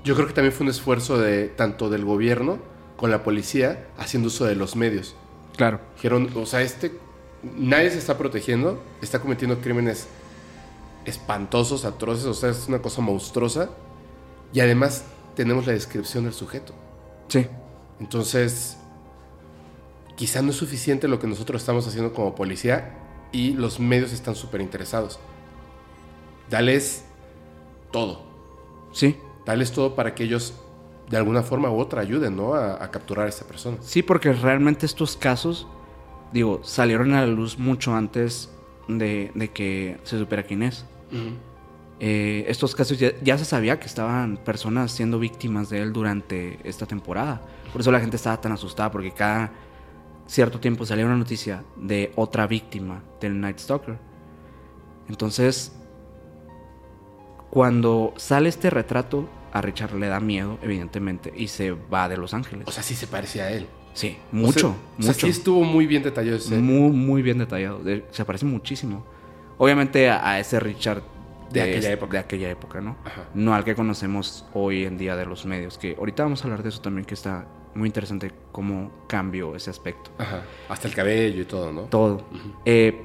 Yo creo que también fue un esfuerzo de tanto del gobierno con la policía haciendo uso de los medios. Claro. Dijeron, o sea, este nadie se está protegiendo, está cometiendo crímenes espantosos, atroces, o sea, es una cosa monstruosa. Y además tenemos la descripción del sujeto. Sí. Entonces, quizá no es suficiente lo que nosotros estamos haciendo como policía y los medios están súper interesados. Dales todo. Sí. Dales todo para que ellos, de alguna forma u otra, ayuden, ¿no? A, a capturar a esta persona. Sí, porque realmente estos casos, digo, salieron a la luz mucho antes de, de que se supiera quién es. Eh, estos casos ya, ya se sabía que estaban personas siendo víctimas de él durante esta temporada. Por eso la gente estaba tan asustada, porque cada cierto tiempo salía una noticia de otra víctima del Night Stalker. Entonces, cuando sale este retrato, a Richard le da miedo, evidentemente, y se va de Los Ángeles. O sea, sí se parecía a él. Sí, O mucho, sea, O sea, sí estuvo muy bien detallado ese. Muy, muy bien detallado. De- se parece muchísimo. Obviamente a, a ese Richard De aquella época. de aquella época, ¿no? Ajá. No al que conocemos hoy en día de los medios, que ahorita vamos a hablar de eso también, que está muy interesante cómo cambió ese aspecto. Ajá. Hasta el cabello y todo, ¿no? Todo. Eh,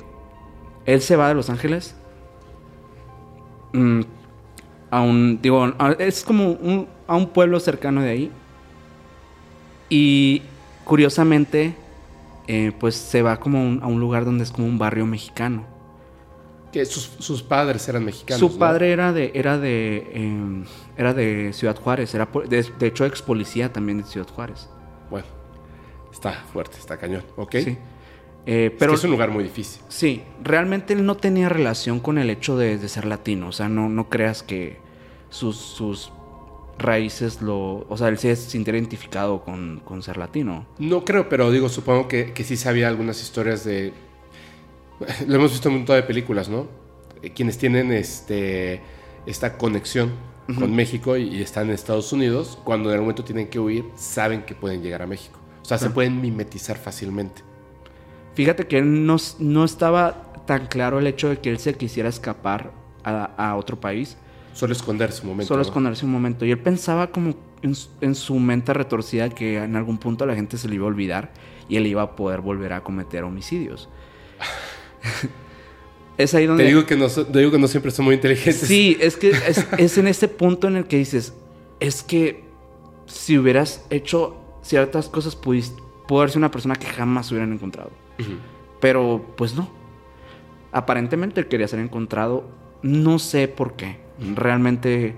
él se va de Los Ángeles. mm, a un. Digo, a- es como un- a un pueblo cercano de ahí. Y curiosamente, eh, pues se va como un- a un lugar donde es como un barrio mexicano. Que sus, sus padres eran mexicanos. Su ¿no? padre era de, era de, eh, era de Ciudad Juárez, era de, de hecho ex policía también de Ciudad Juárez. Bueno, está fuerte, está cañón. ¿Ok? Sí. Eh, Pero es un lugar muy difícil. sí, realmente él no tenía relación con el hecho de, de ser latino. O sea, no, no creas que sus, sus raíces lo. O sea, él se sintiera identificado con, con ser latino. No creo, pero digo, supongo que, que sí sabía algunas historias de. Lo hemos visto en un montón de películas, ¿no? Eh, Quienes tienen este esta conexión con México y, y están en Estados Unidos, cuando en algún momento tienen que huir, saben que pueden llegar a México. O sea, se Claro. pueden mimetizar fácilmente. Fíjate que él no, no estaba tan claro el hecho de que él se quisiera escapar a, a otro país. Solo esconderse un momento. Solo ¿no? esconderse un momento. Y él pensaba como en, su- en su mente retorcida que en algún punto la gente se le iba a olvidar y él iba a poder volver a cometer homicidios. es ahí donde... Te digo que no, te digo que no siempre son muy inteligentes. Sí, es que es, es en ese punto en el que dices, es que si hubieras hecho ciertas cosas, pudiste, pudo haber sido una persona que jamás hubieran encontrado. Pero pues no. Aparentemente él quería ser encontrado. No sé por qué. Realmente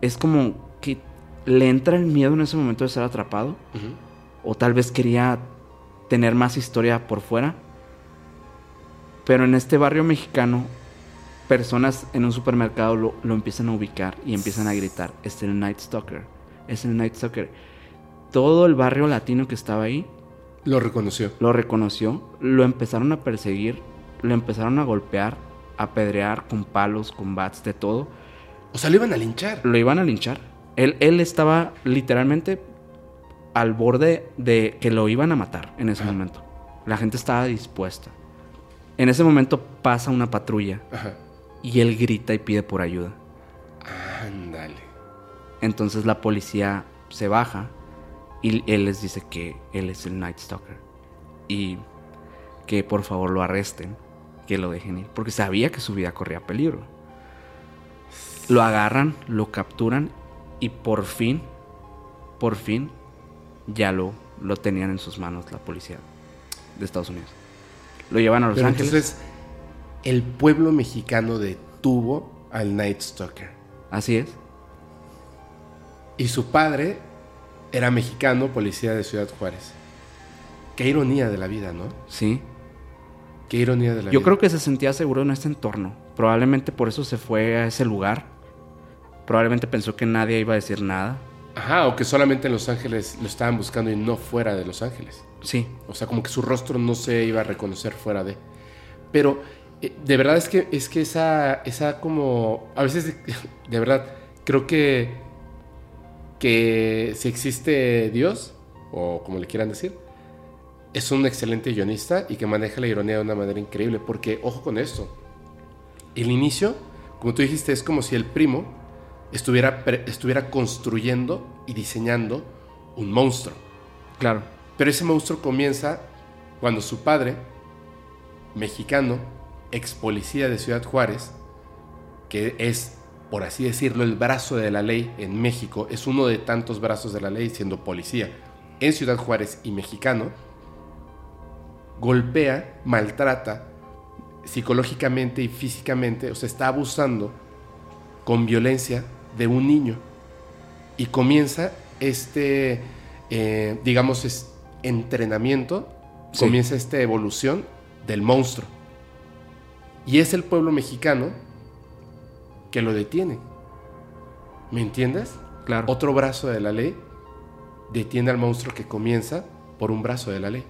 es como que le entra el miedo en ese momento de ser atrapado. O tal vez quería tener más historia por fuera. Pero en este barrio mexicano, personas en un supermercado lo, lo empiezan a ubicar y empiezan a gritar, es el Night Stalker, es el Night Stalker. Todo el barrio latino que estaba ahí Lo reconoció. lo reconoció, lo empezaron a perseguir, lo empezaron a golpear, a apedrear con palos, con bats, de todo. O sea, lo iban a linchar. Lo iban a linchar. Él, él estaba literalmente al borde de que lo iban a matar en ese momento. La gente estaba dispuesta. En ese momento pasa una patrulla Ajá. y él grita y pide por ayuda. Ándale. Entonces la policía se baja y él les dice que él es el Night Stalker y que por favor lo arresten, que lo dejen ir, porque sabía que su vida corría peligro. Lo agarran, lo capturan y por fin, por fin, ya lo, lo tenían en sus manos la policía de Estados Unidos. Lo llevan a Los Pero Ángeles. entonces, el pueblo mexicano detuvo al Night Stalker. Así es. Y su padre era mexicano, policía de Ciudad Juárez. Qué ironía de la vida, ¿no? Sí. Qué ironía de la vida. Yo creo que se sentía seguro en este entorno. Probablemente por eso se fue a ese lugar. Probablemente pensó que nadie iba a decir nada. Ajá, o que solamente en Los Ángeles lo estaban buscando y no fuera de Los Ángeles. Sí, O sea, como que su rostro no se iba a reconocer fuera de. Pero eh, de verdad es que es que esa esa como a veces de, de verdad creo que que si existe Dios o como le quieran decir es un excelente guionista y que maneja la ironía de una manera increíble porque ojo con esto. El inicio, como tú dijiste, es como si el primo estuviera estuviera construyendo y diseñando un monstruo. claro. Pero ese monstruo comienza cuando su padre, mexicano, ex policía de Ciudad Juárez, que es, por así decirlo, el brazo de la ley en México, es uno de tantos brazos de la ley siendo policía en Ciudad Juárez y mexicano, golpea, maltrata psicológicamente y físicamente, o sea, está abusando con violencia de un niño. Y comienza este, eh, digamos, es entrenamiento, Sí. comienza esta evolución del monstruo. Y es el pueblo mexicano que lo detiene. ¿Me entiendes? Claro. Otro brazo de la ley detiene al monstruo que comienza por un brazo de la ley.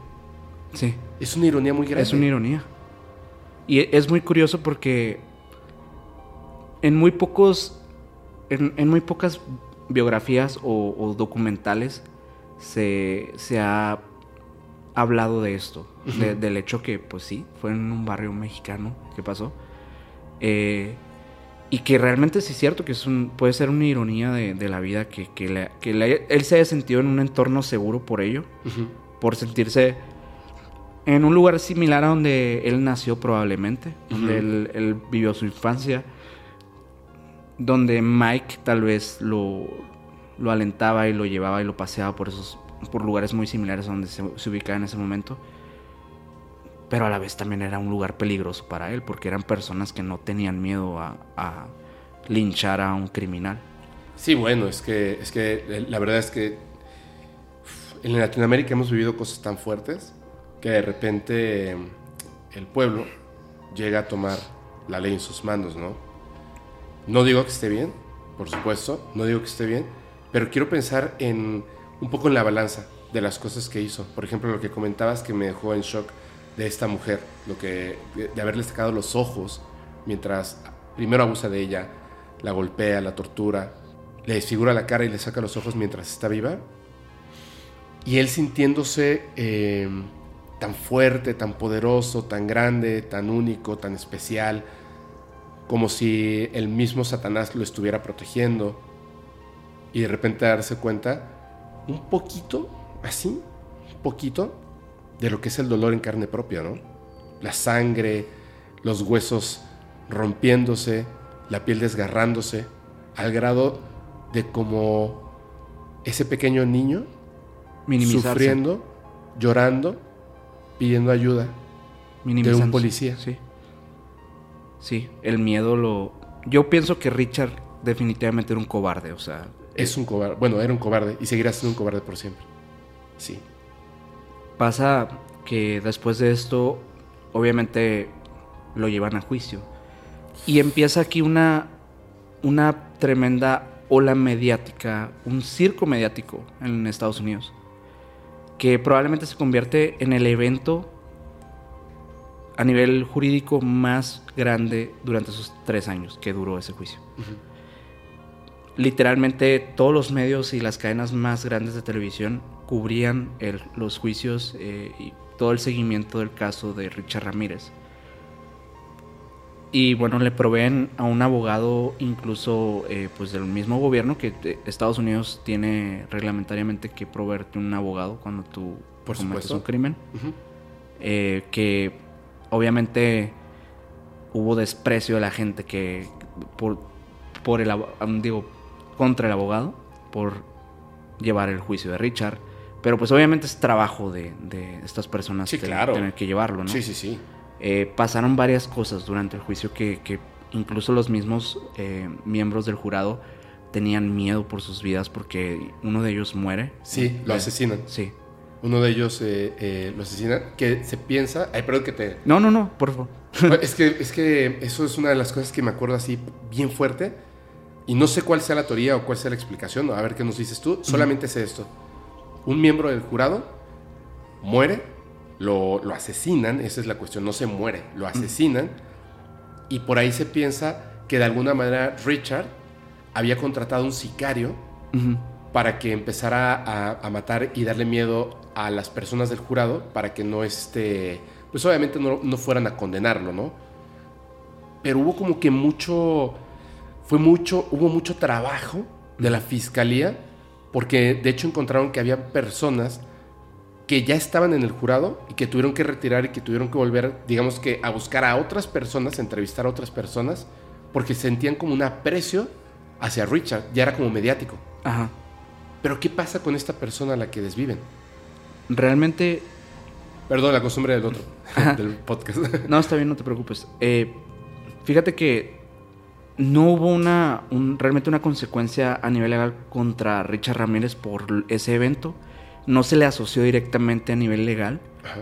Sí. Es una ironía muy grande. Es una ironía. Y es muy curioso porque en muy pocos. En, en muy pocas biografías o, o documentales se, se ha hablado de esto. de- del hecho que, pues sí, fue en un barrio mexicano que pasó. Eh, Y que realmente sí es cierto que es un, puede ser una ironía de, de la vida que, que, le- que le- él se haya sentido en un entorno seguro por ello, por sentirse en un lugar similar a donde él nació probablemente, donde él vivió su infancia, donde Mike tal vez lo, alentaba y lo llevaba y lo paseaba por esos por lugares muy similares a donde se, ubicaba en ese momento. Pero a la vez también era un lugar peligroso para él, porque eran personas que no tenían miedo a, a linchar a un criminal. Sí, bueno, es que, es que la verdad es que en Latinoamérica hemos vivido cosas tan fuertes que de repente el pueblo llega a tomar la ley en sus manos, ¿no? No digo que esté bien, por supuesto, no digo que esté bien, pero quiero pensar en un poco en la balanza de las cosas que hizo. Por ejemplo, lo que comentabas que me dejó en shock de esta mujer, lo que de de haberle sacado los ojos mientras primero abusa de ella, la golpea, la tortura, le desfigura la cara y le saca los ojos mientras está viva. Y él sintiéndose eh, tan fuerte, tan poderoso, tan grande, tan único, tan especial, como si el mismo Satanás lo estuviera protegiendo. Y de repente darse cuenta, un poquito, así, un poquito, de lo que es el dolor en carne propia, ¿no? La sangre, los huesos rompiéndose, la piel desgarrándose, al grado de como ese pequeño niño sufriendo, llorando, pidiendo ayuda. De un policía. Sí. Sí, el miedo lo... Yo pienso que Richard definitivamente era un cobarde, o sea... Es un cobarde, bueno, era un cobarde y seguirá siendo un cobarde por siempre. Sí. Pasa que después de esto, obviamente lo llevan a juicio. Y empieza aquí una, una tremenda ola mediática, un circo mediático en Estados Unidos, que probablemente se convierte en el evento a nivel jurídico más grande durante esos tres años que duró ese juicio. Literalmente todos los medios y las cadenas más grandes de televisión cubrían el- los juicios eh, y todo el seguimiento del caso de Richard Ramírez. Y bueno, le proveen a un abogado incluso eh, pues del mismo gobierno que eh, Estados Unidos tiene reglamentariamente que proveerte un abogado cuando tú Por cometes supuesto. un crimen. Eh, que obviamente hubo desprecio de la gente que por, por el um, digo contra el abogado por llevar el juicio de Richard pero pues obviamente es trabajo de, de estas personas Sí, tener- claro. tener que llevarlo ¿no? Sí, sí, sí. Eh, pasaron varias cosas durante el juicio que, que incluso los mismos eh, miembros del jurado tenían miedo por sus vidas porque uno de ellos muere Sí, lo Eh, asesinan. sí Uno de ellos eh, eh, lo asesinan. Que se piensa. Ay, perdón que te. no no no por favor es, que, es que eso es una de las cosas que me acuerdo así bien fuerte. Y no sé cuál sea la teoría o cuál sea la explicación. A ver qué nos dices tú. Solamente sé esto. Un miembro del jurado muere, lo, lo asesinan. Esa es la cuestión. No se muere, lo asesinan. Y por ahí se piensa que de alguna manera Richard había contratado un sicario Ujú. Para que empezara a, matar y darle miedo a las personas del jurado para que no este pues obviamente no, no fueran a condenarlo no pero hubo como que mucho fue mucho hubo mucho trabajo de la fiscalía porque de hecho encontraron que había personas que ya estaban en el jurado y que tuvieron que retirar y que tuvieron que volver digamos que a buscar a otras personas a entrevistar a otras personas porque sentían como un aprecio hacia Richard ya era como mediático. Ajá pero ¿qué pasa con esta persona a la que desviven? realmente Perdón, la costumbre del otro, del podcast. No, está bien, no te preocupes. Eh, fíjate que no hubo una, un- realmente una consecuencia a nivel legal contra Richard Ramírez por ese evento. No se le asoció directamente a nivel legal. Ajá.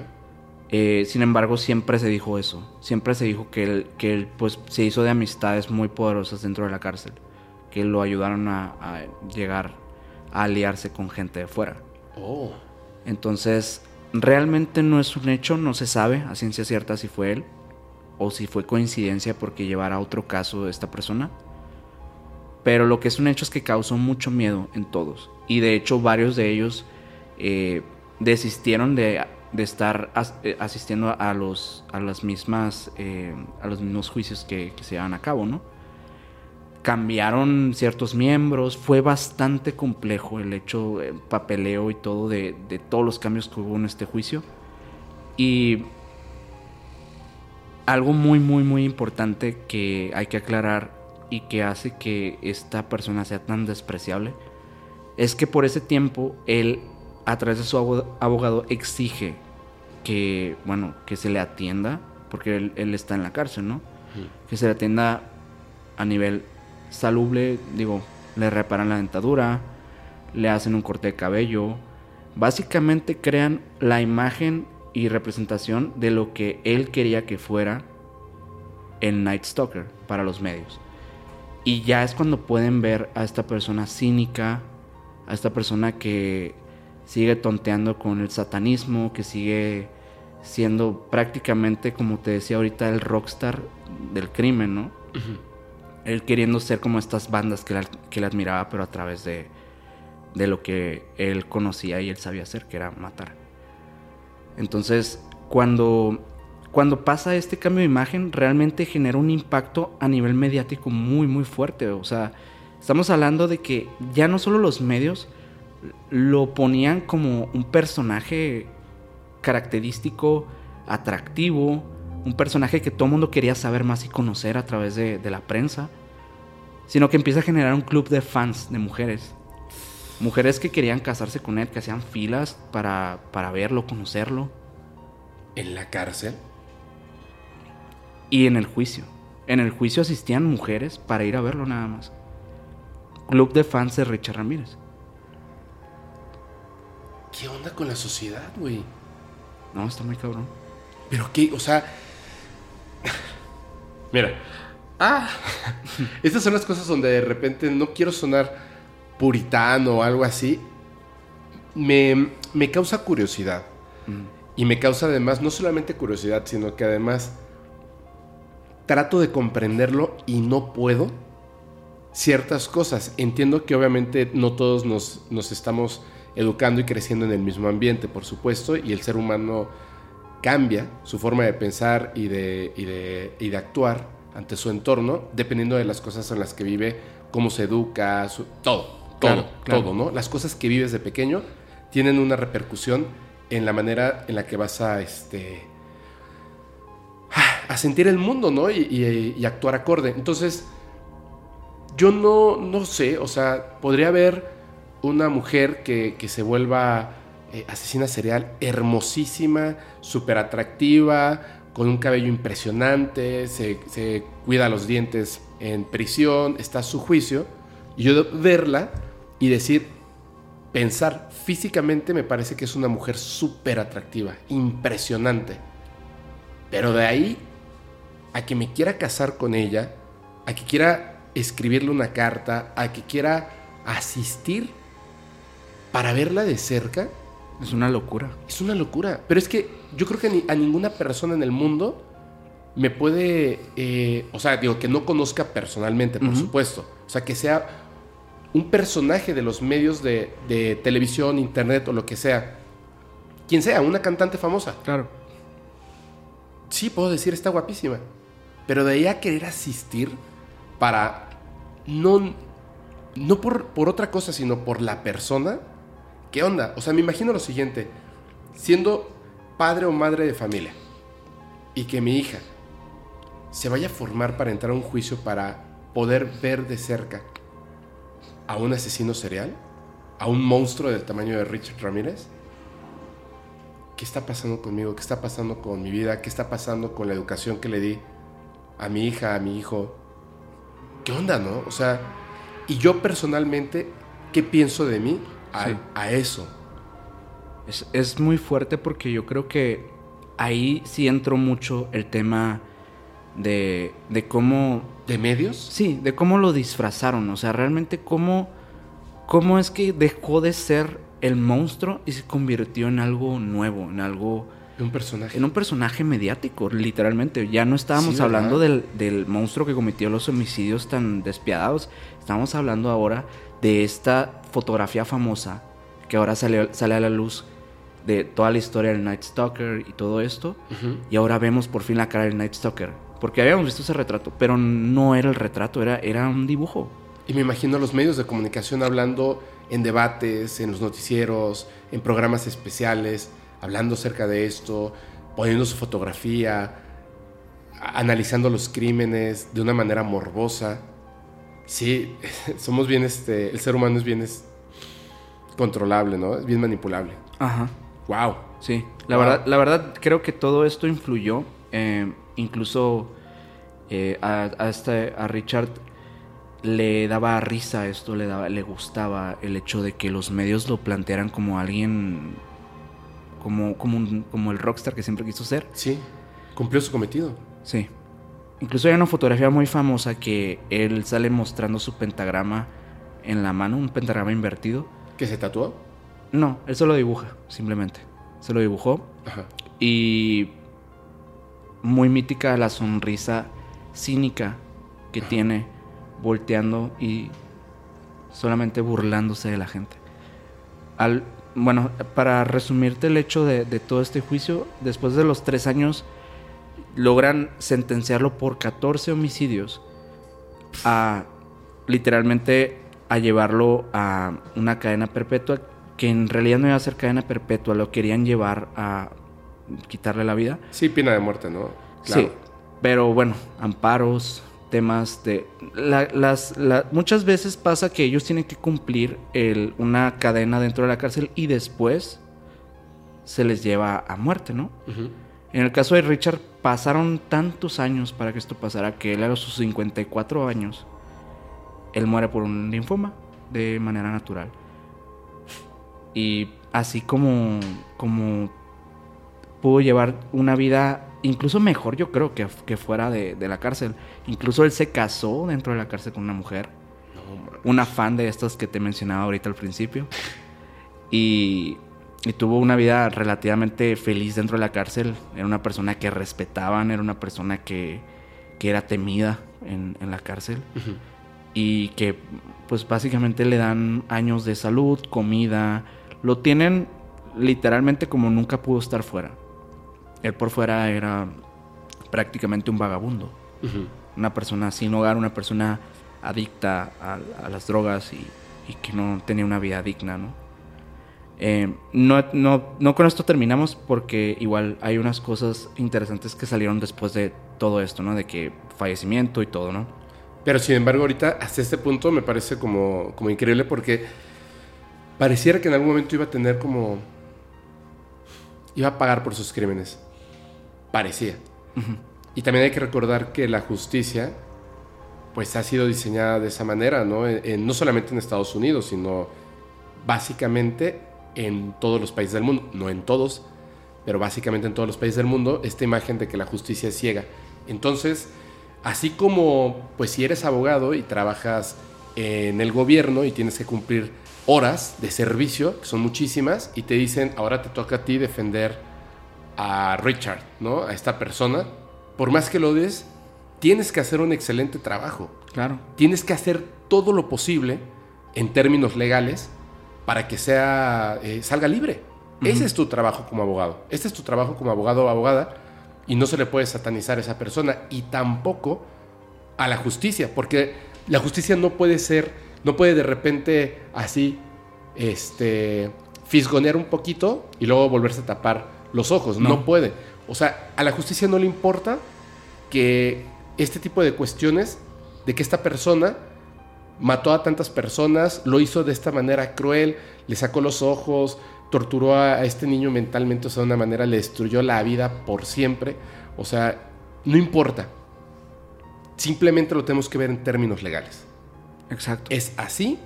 Eh, sin embargo, siempre se dijo eso. Siempre se dijo que él, que él pues, se hizo de amistades muy poderosas dentro de la cárcel. Que lo ayudaron a, a llegar a aliarse con gente de fuera. Oh. Entonces, realmente no es un hecho, no se sabe a ciencia cierta si fue él o si fue coincidencia porque llevara otro caso de esta persona. Pero lo que es un hecho es que causó mucho miedo en todos. Y de hecho varios de ellos eh, desistieron de, de estar as- eh, asistiendo a los, a las mismas, eh, a los mismos juicios que, que se llevan a cabo, ¿no? Cambiaron ciertos miembros, fue bastante complejo el hecho, el papeleo y todo de, de todos los cambios que hubo en este juicio. Y algo muy, muy, muy importante que hay que aclarar y que hace que esta persona sea tan despreciable es que por ese tiempo él, a través de su abo- abogado, exige que, bueno, que se le atienda, porque él, él está en la cárcel, ¿no? Que se le atienda a nivel salubre, digo, le reparan la dentadura, le hacen un corte de cabello, básicamente crean la imagen y representación de lo que él quería que fuera el Night Stalker para los medios. Y ya es cuando pueden ver a esta persona cínica, a esta persona que sigue tonteando con el satanismo, que sigue siendo prácticamente, como te decía ahorita, el rockstar del crimen, ¿no? Él queriendo ser como estas bandas que, la- que le admiraba, pero a través de, de lo que él conocía y él sabía hacer, que era matar. Entonces, cuando, cuando pasa este cambio de imagen, realmente genera un impacto a nivel mediático muy, muy fuerte. O sea, estamos hablando de que ya no solo los medios lo ponían como un personaje característico, atractivo, un personaje que todo el mundo quería saber más y conocer a través de, de la prensa, sino que empieza a generar un club de fans de mujeres. Mujeres que querían casarse con él, que hacían filas para, para verlo, conocerlo. En la cárcel. Y en el juicio. En el juicio asistían mujeres para ir a verlo nada más. Club de fans de Richard Ramírez. ¿Qué onda con la sociedad, güey? No, está muy cabrón. Pero qué, o sea. Mira. Ah. Estas son las cosas donde de repente no quiero sonar puritano o algo así. Me, me causa curiosidad. Y me causa además, no solamente curiosidad, sino que además trato de comprenderlo y no puedo ciertas cosas. Entiendo que obviamente no todos nos, nos estamos educando y creciendo en el mismo ambiente, por supuesto, y el ser humano cambia su forma de pensar y de, y de, y de actuar ante su entorno, dependiendo de las cosas en las que vive, cómo se educa, su- todo, todo, Claro, claro. todo, ¿no? Las cosas que vives de pequeño tienen una repercusión en la manera en la que vas a, este, a sentir el mundo, ¿no? Y, y- y actuar acorde. Entonces, yo no, no sé, o sea, podría haber una mujer que, que se vuelva eh, asesina serial hermosísima, súper atractiva, con un cabello impresionante, se, cuida los dientes en prisión, está a su juicio, y yo verla y decir, pensar físicamente me parece que es una mujer súper atractiva, impresionante. Pero de ahí a que me quiera casar con ella, a que quiera escribirle una carta, a que quiera asistir para verla de cerca, Es una locura. es una locura. Pero es que yo creo que ni- a ninguna persona en el mundo me puede, eh, o sea, digo, que no conozca personalmente, por supuesto. O sea, que sea un personaje de los medios de, de televisión, internet o lo que sea. Quien sea, una cantante famosa. Claro. Sí, puedo decir, está guapísima. Pero de ahí a querer asistir para no, no por, por otra cosa, sino por la persona. ¿Qué onda? O sea, me imagino lo siguiente. Siendo padre o madre de familia y que mi hija se vaya a formar para entrar a un juicio para poder ver de cerca a un asesino serial, a un monstruo del tamaño de Richard Ramírez. ¿Qué está pasando conmigo? ¿Qué está pasando con mi vida? ¿Qué está pasando con la educación que le di a mi hija, a mi hijo? ¿Qué onda, no? O sea, y yo personalmente, ¿qué pienso de mí a, Sí. a eso? Es, es muy fuerte porque yo creo que ahí sí entró mucho el tema de, de cómo ¿De medios? Sí, de cómo lo disfrazaron, o sea, realmente cómo, cómo es que dejó de ser el monstruo y se convirtió en algo nuevo, en algo, De un personaje. en un personaje mediático, literalmente. Ya no estábamos hablando del, del monstruo que cometió los homicidios tan despiadados, estamos hablando ahora de esta fotografía famosa que ahora sale, sale a la luz de toda la historia del Night Stalker y todo esto. Y ahora vemos por fin la cara del Night Stalker. Porque habíamos visto ese retrato, pero no era el retrato, era, era un dibujo. Y me imagino a los medios de comunicación hablando en debates, en los noticieros, en programas especiales, hablando acerca de esto, poniendo su fotografía, analizando los crímenes de una manera morbosa. Sí, somos bien, este, el ser humano es bien es, controlable, ¿no? Es bien manipulable. Ajá. Wow. Sí, la, Wow. verdad, la verdad creo que todo esto influyó. eh, incluso eh, a, a este, a Richard le daba risa esto, le, daba, le gustaba el hecho de que los medios lo plantearan como alguien, como, como, un- como el rockstar que siempre quiso ser. Sí, cumplió su cometido. Sí. Incluso hay una fotografía muy famosa que él sale mostrando su pentagrama en la mano, un pentagrama invertido. ¿Que se tatuó? No, él solo dibuja, simplemente. Se lo dibujó Ajá. y muy mítica la sonrisa cínica que tiene volteando y solamente burlándose de la gente. Al, bueno, para resumirte el hecho de, de todo este juicio, después de los tres años logran sentenciarlo por 14 homicidios a literalmente a llevarlo a una cadena perpetua que en realidad no iba a ser cadena perpetua, lo querían llevar a quitarle la vida. Sí, pena de muerte, ¿no? Sí, pero bueno, amparos, temas de... la- las, la- muchas veces pasa que ellos tienen que cumplir el- una cadena dentro de la cárcel y después se les lleva a muerte, ¿no? En el caso de Richard pasaron tantos años para que esto pasara que él a sus 54 años, él muere por un linfoma de manera natural. Y así como, como pudo llevar una vida incluso mejor yo creo que, que fuera de, de la cárcel. Incluso él se casó dentro de la cárcel con una mujer. Una fan de estas que te mencionaba ahorita al principio. Y, y tuvo una vida relativamente feliz dentro de la cárcel. Era una persona que respetaban, era una persona que, que era temida en, en la cárcel. Y que pues básicamente le dan años de salud, comida. Lo tienen literalmente como nunca pudo estar fuera. Él por fuera era prácticamente un vagabundo. Una persona sin hogar, una persona adicta a, a las drogas y, y que no tenía una vida digna, ¿no? Eh, no, no, no con esto terminamos porque igual hay unas cosas interesantes que salieron después de todo esto, ¿no? De que fallecimiento y todo, ¿no? Pero sin embargo, ahorita, hasta este punto, me parece como, como increíble porque pareciera que en algún momento iba a tener como. iba a pagar por sus crímenes. Parecía. Y también hay que recordar que la justicia, pues ha sido diseñada de esa manera, ¿no? En- en- no solamente en Estados Unidos, sino básicamente en todos los países del mundo. No en todos, pero básicamente en todos los países del mundo, esta imagen de que la justicia es ciega. Entonces, así como, pues si eres abogado y trabajas en el gobierno y tienes que cumplir horas de servicio, que son muchísimas, y te dicen, ahora te toca a ti defender a Richard, ¿no? A esta persona, por más que lo odies, tienes que hacer un excelente trabajo. Claro. Tienes que hacer todo lo posible en términos legales para que sea eh, salga libre. Ese es tu trabajo como abogado. Este es tu trabajo como abogado o abogada y no se le puede satanizar a esa persona y tampoco a la justicia, porque la justicia no puede ser, no puede de repente así, este, fisgonear un poquito y luego volverse a tapar los ojos. No, No. puede. O sea, a la justicia no le importa que este tipo de cuestiones, de que esta persona mató a tantas personas, lo hizo de esta manera cruel, le sacó los ojos, torturó a, este niño mentalmente, o sea, de una manera le destruyó la vida por siempre. O sea, no importa. Simplemente lo tenemos que ver en términos legales. Exacto. Es así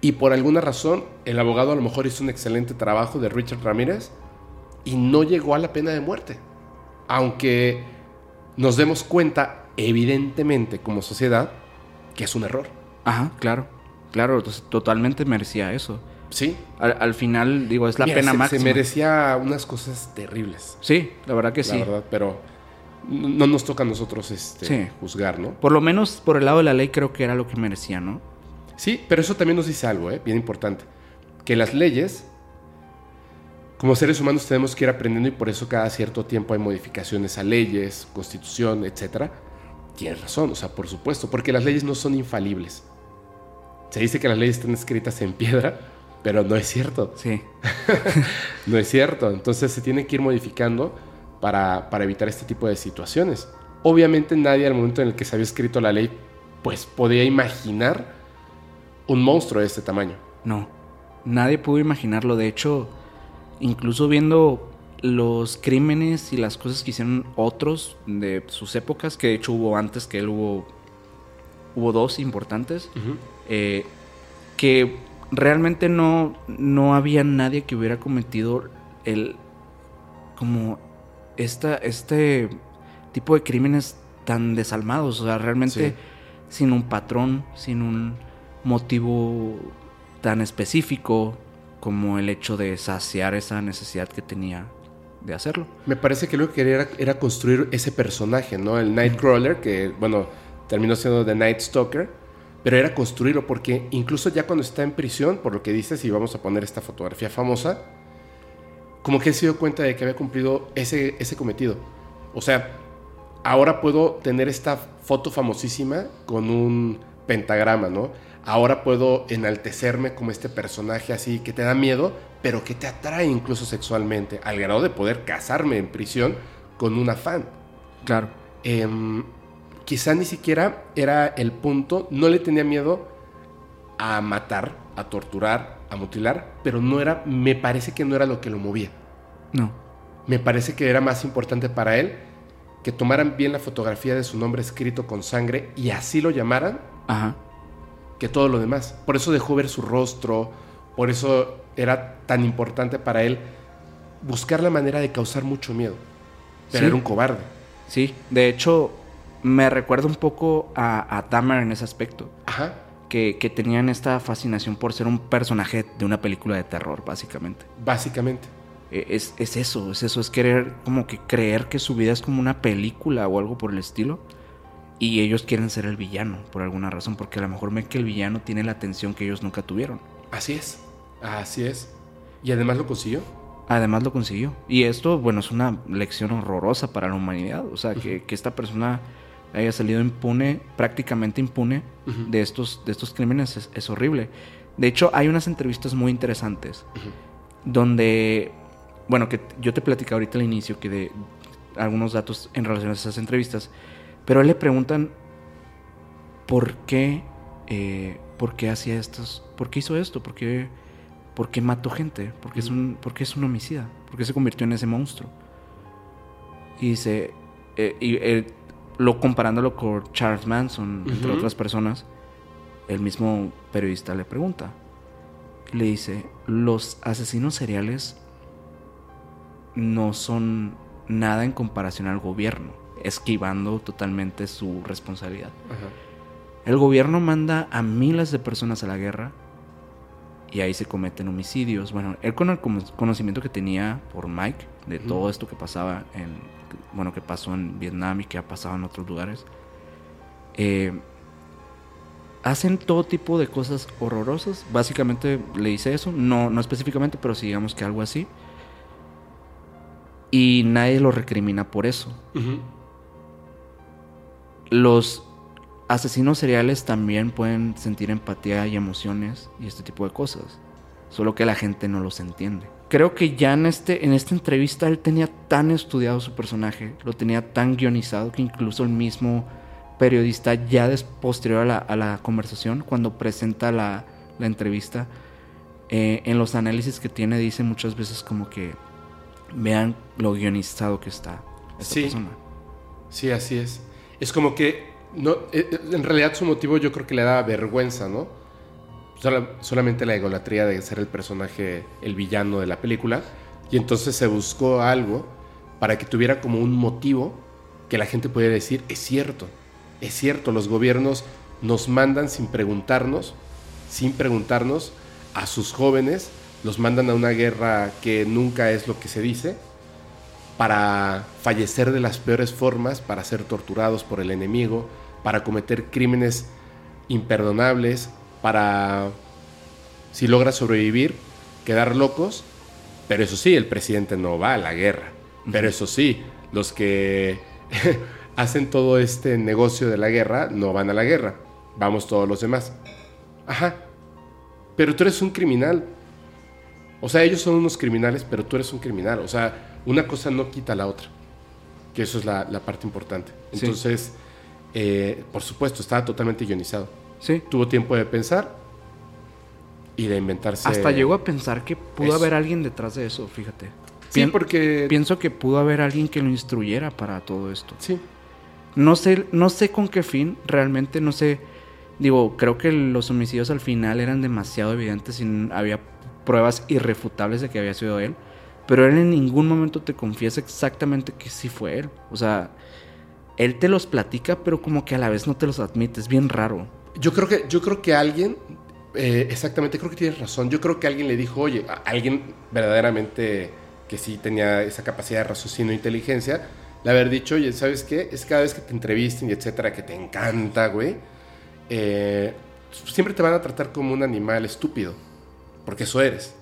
y por alguna razón el abogado a lo mejor hizo un excelente trabajo de Richard Ramírez y no llegó a la pena de muerte. Aunque nos demos cuenta, evidentemente, como sociedad, que es un error. Ajá, claro. Claro, entonces, totalmente merecía eso. Sí. Al, al final, digo, es la Mira, pena se, máxima. Se merecía unas cosas terribles, Sí, la verdad que la sí. verdad, pero no nos toca a nosotros este, Sí. juzgar, ¿no? Por lo menos por el lado de la ley creo que era lo que merecía, ¿no? Sí, pero eso también nos dice algo, ¿eh? bien importante. Que las leyes como seres humanos tenemos que ir aprendiendo y por eso cada cierto tiempo hay modificaciones a leyes, constitución, etc. Tienes razón, o sea, por supuesto, porque las leyes no son infalibles. Se dice que las leyes están escritas en piedra, pero no es cierto. Sí. no es cierto. Entonces se tiene que ir modificando para, para evitar este tipo de situaciones. Obviamente nadie al momento en el que se había escrito la ley, pues podía imaginar un monstruo de este tamaño. No, nadie pudo imaginarlo. De hecho, incluso viendo los crímenes y las cosas que hicieron otros de sus épocas, que de hecho hubo antes que él hubo, hubo dos importantes, eh, que realmente no, no había nadie que hubiera cometido el como esta, este tipo de crímenes tan desalmados, o sea, realmente Sí. sin un patrón, sin un motivo tan específico como el hecho de saciar esa necesidad que tenía de hacerlo. Me parece que lo que quería era, era construir ese personaje, ¿no? El Nightcrawler, que, bueno, terminó siendo The Night Stalker, pero era construirlo porque incluso ya cuando está en prisión, por lo que dices, y vamos a poner esta fotografía famosa, como que él se dio cuenta de que había cumplido ese, ese cometido. O sea, ahora puedo tener esta foto famosísima con un pentagrama, ¿no? Ahora puedo enaltecerme como este personaje así que te da miedo, pero que te atrae incluso sexualmente, al grado de poder casarme en prisión con una fan. Claro. Em, quizá ni siquiera era el punto, no le tenía miedo a matar, a torturar, a mutilar, pero no era, me parece que no era lo que lo movía. No. Me parece que era más importante para él que tomaran bien la fotografía de su nombre escrito con sangre y así lo llamaran Ajá. que todo lo demás. Por eso dejó ver su rostro, por eso era tan importante para él buscar la manera de causar mucho miedo. Pero Sí. era un cobarde. Sí, de hecho, me recuerda un poco a, a Dahmer en ese aspecto. Ajá. Que, que tenían esta fascinación por ser un personaje de una película de terror, básicamente. Básicamente. E- Es, es eso, es eso, es querer como que creer que su vida es como una película o algo por el estilo. Y ellos quieren ser el villano, por alguna razón, porque a lo mejor ven que el villano tiene la atención que ellos nunca tuvieron. Así es. Así es. Y además lo consiguió. Además lo consiguió. Y esto, bueno, es una lección horrorosa para la humanidad. O sea, que, que esta persona haya salido impune, prácticamente impune, de, estos, de estos crímenes es, es horrible. De hecho, hay unas entrevistas muy interesantes donde, bueno, que yo te platicaba ahorita al inicio que de algunos datos en relación a esas entrevistas, pero a él le preguntan por qué, eh, por qué hacía estos, por qué hizo esto, por qué, por qué mató gente, por qué, es un, por qué es un homicida, por qué se convirtió en ese monstruo. Y dice, eh, y él, lo comparándolo con Charles Manson, entre otras personas, el mismo periodista le pregunta, le dice, los asesinos seriales no son nada en comparación al gobierno, esquivando totalmente su responsabilidad. El gobierno manda a miles de personas a la guerra y ahí se cometen homicidios. Bueno, él con el cono- conocimiento que tenía por Mike de todo esto que pasaba en, bueno, que pasó en Vietnam y que ha pasado en otros lugares, eh, hacen todo tipo de cosas horrorosas. Básicamente le dice eso, no, no específicamente, pero sí digamos que algo así. Y nadie lo recrimina por eso los asesinos seriales también pueden sentir empatía y emociones y este tipo de cosas. Solo que la gente no los entiende. Creo que ya en, este, en esta entrevista él tenía tan estudiado su personaje, lo tenía tan guionizado que incluso el mismo periodista ya des, posterior a la, a la conversación, cuando presenta la, la entrevista, eh, en los análisis que tiene dice muchas veces como que vean lo guionizado que está esta Sí. persona. Sí, así es. Es como que, no, eh, eh, en realidad su motivo yo creo que le daba vergüenza, ¿no? Sola- solamente la egolatría de ser el personaje, el villano de la película. Y entonces se buscó algo para que tuviera como un motivo que la gente pudiera decir, es cierto, es cierto, los gobiernos nos mandan sin preguntarnos, sin preguntarnos a sus jóvenes, los mandan a una guerra que nunca es lo que se dice, para fallecer de las peores formas, para ser torturados por el enemigo, para cometer crímenes imperdonables, para, si logras sobrevivir, quedar locos Pero eso sí, el presidente no va a la guerra. Pero eso sí, los que hacen todo este negocio de la guerra no van a la guerra. Vamos todos los demás. Ajá. Pero tú eres un criminal. O sea, ellos son unos criminales, pero tú eres un criminal. O sea, una cosa no quita la otra. Que eso es la, la parte importante. Sí. Entonces, eh, por supuesto, estaba totalmente ionizado. Sí. Tuvo tiempo de pensar y de inventarse. Hasta llegó a pensar que pudo eso. haber alguien detrás de eso, fíjate. Sí, porque. Pienso que pudo haber alguien que lo instruyera para todo esto. Sí. No sé, no sé con qué fin, realmente no sé. Digo, creo que los homicidios al final eran demasiado evidentes y había pruebas irrefutables de que había sido él. Pero él en ningún momento te confiesa exactamente que sí fue él. O sea, él te los platica, pero como que a la vez no te los admite. Es bien raro. Yo creo que, yo creo que alguien, eh, exactamente, creo que tienes razón. Yo creo que alguien le dijo, oye, alguien verdaderamente que sí tenía esa capacidad de raciocinio e inteligencia, le haber dicho, oye, ¿sabes qué? Es cada vez que te entrevisten y etcétera, que te encanta, güey, eh, siempre te van a tratar como un animal estúpido, porque eso eres.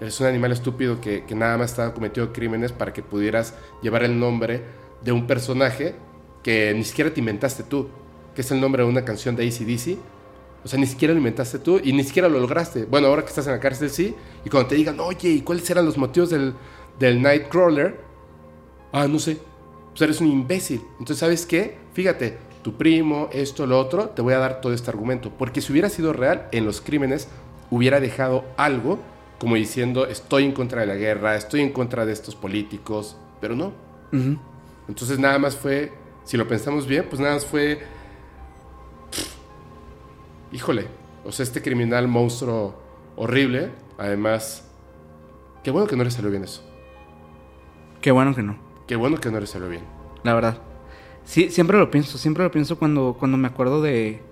Eres un animal estúpido que, que nada más estaba cometiendo crímenes para que pudieras llevar el nombre de un personaje que ni siquiera te inventaste tú, que es el nombre de una canción de ACDC. O sea, ni siquiera lo inventaste tú y ni siquiera lo lograste. Bueno, ahora que estás en la cárcel, sí. Y cuando te digan, oye, ¿y cuáles eran los motivos del, del Nightcrawler? Ah, no sé. Pues eres un imbécil. Entonces, ¿sabes qué? Fíjate, tu primo, esto, lo otro, te voy a dar todo este argumento. Porque si hubiera sido real, en los crímenes hubiera dejado algo como diciendo, estoy en contra de la guerra, estoy en contra de estos políticos, pero no. Ujú. Entonces nada más fue, si lo pensamos bien, pues nada más fue, híjole, o sea, este criminal monstruo horrible, además, qué bueno que no le salió bien eso, Qué bueno que no. qué bueno que no le salió bien. La verdad. Sí, siempre lo pienso, siempre lo pienso cuando, cuando me acuerdo de,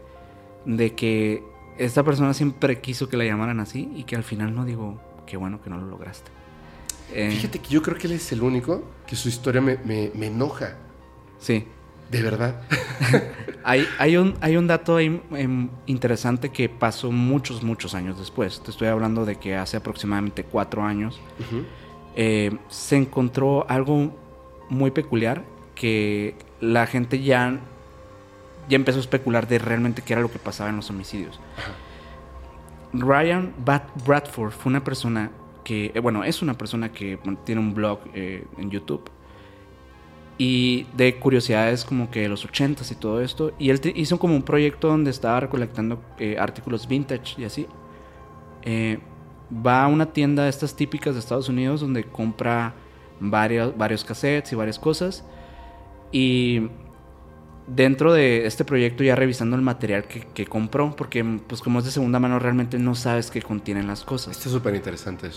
de que esta persona siempre quiso que la llamaran así y que al final no digo, qué bueno que no lo lograste. Eh, Fíjate que yo creo que él es el único que su historia me, me- me enoja, Sí. De verdad. Hay, hay, un, hay un dato ahí em, interesante que pasó muchos, muchos años después. Te estoy hablando de que hace aproximadamente cuatro años eh, se encontró algo muy peculiar que la gente ya, ya empezó a especular de realmente qué era lo que pasaba en los homicidios. Ryan Bat- Bradford fue una persona que, eh, bueno, es una persona que tiene un blog eh, en YouTube y de curiosidades como que de los 80s y todo esto. Y él hizo como un proyecto donde estaba recolectando eh, artículos vintage y así. Eh, va a una tienda de estas típicas de Estados Unidos donde compra varios, varios cassettes y varias cosas. Y dentro de este proyecto ya revisando el material que, que compró, porque pues como es de segunda mano realmente no sabes qué contienen las cosas Está súper interesante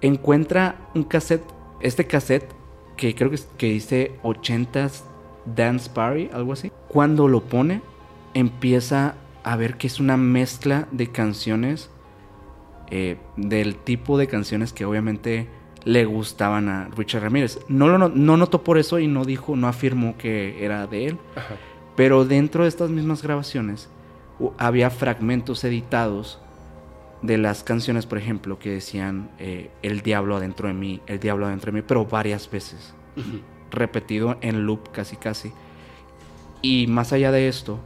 encuentra un cassette, este cassette que creo que, que dice 80s Dance Party, algo así. Cuando lo pone, empieza a ver que es una mezcla de canciones, eh, del tipo de canciones que obviamente le gustaban a Richard Ramírez. No lo no, no notó por eso y no dijo, no afirmó que era de él. Ajá. Pero dentro de estas mismas grabaciones había fragmentos editados de las canciones, por ejemplo, que decían eh, el diablo adentro de mí, el diablo adentro de mí, pero varias veces, repetido en loop casi casi. Y más allá de esto,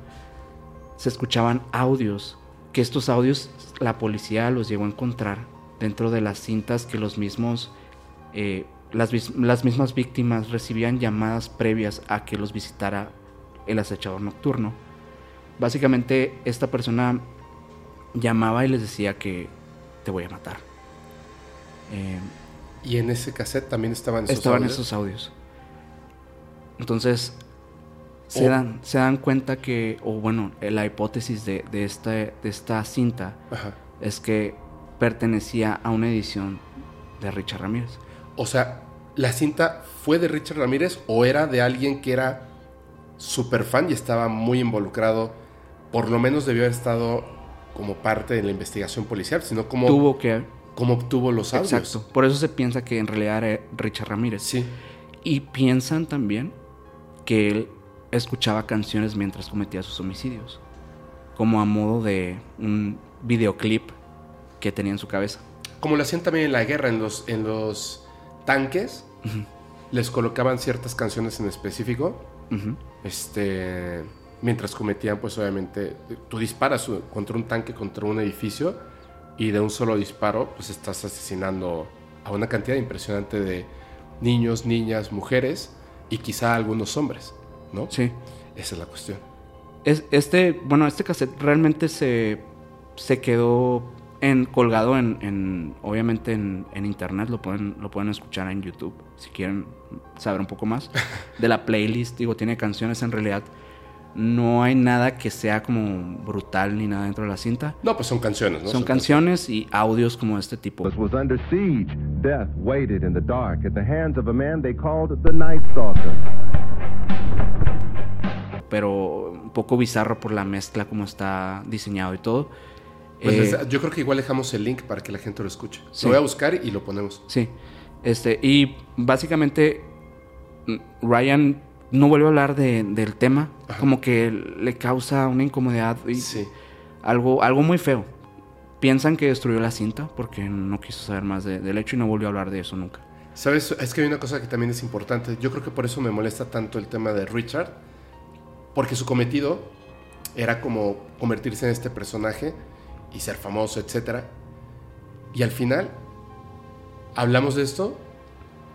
se escuchaban audios, que estos audios la policía los llegó a encontrar dentro de las cintas que los mismos, eh, las, las mismas víctimas recibían llamadas previas a que los visitara el acechador nocturno. Básicamente esta persona llamaba y les decía que te voy a matar. Eh, Y en ese cassette también estaban esos estaban audios. esos audios. Entonces, se, O- dan, se dan cuenta que, o bueno, la hipótesis de, de esta, de esta cinta Ajá. es que pertenecía a una edición de Richard Ramírez. O sea, ¿la cinta fue de Richard Ramírez o era de alguien que era súper fan y estaba muy involucrado? Por lo menos debió haber estado como parte de la investigación policial, sino como Tuvo que... cómo obtuvo los audios. Exacto. Por eso se piensa que en realidad era Richard Ramírez. Sí. Y piensan también que él escuchaba canciones mientras cometía sus homicidios. Como a modo de un videoclip que tenía en su cabeza. como lo hacían también en la guerra, en los, en los tanques, les colocaban ciertas canciones en específico. Este, mientras cometían, pues obviamente, tú disparas contra un tanque, contra un edificio, y de un solo disparo, pues estás asesinando a una cantidad impresionante de niños, niñas, mujeres y quizá algunos hombres, ¿no? Sí. Esa es la cuestión. Es, este, bueno, este cassette realmente se, se quedó en, colgado en, en- obviamente en, en internet, lo pueden, lo pueden escuchar en YouTube si quieren saber un poco más de la playlist. Digo, tiene canciones en realidad. No hay nada que sea como brutal ni nada dentro de la cinta. No, pues son canciones, ¿no? Son canciones y audios como este tipo. was under siege. Death waited in the dark at the hands of a man they called the Night Stalker. Pero un poco bizarro por la mezcla como está diseñado y todo. Pues Eh, yo creo que igual dejamos el link para que la gente lo escuche. Sí. Lo voy a buscar y lo ponemos. Sí. Este, y básicamente mm, Ryan no vuelve a hablar de- del tema. Como que le causa una incomodidad y Sí. algo, algo muy feo. Piensan que destruyó la cinta porque no quiso saber más de- del hecho y no volvió a hablar de eso nunca. ¿Sabes? Es que hay una cosa que también es importante. Yo creo que por eso me molesta tanto el tema de Richard. Porque su cometido era como convertirse en este personaje y ser famoso, etc. Y al final hablamos de esto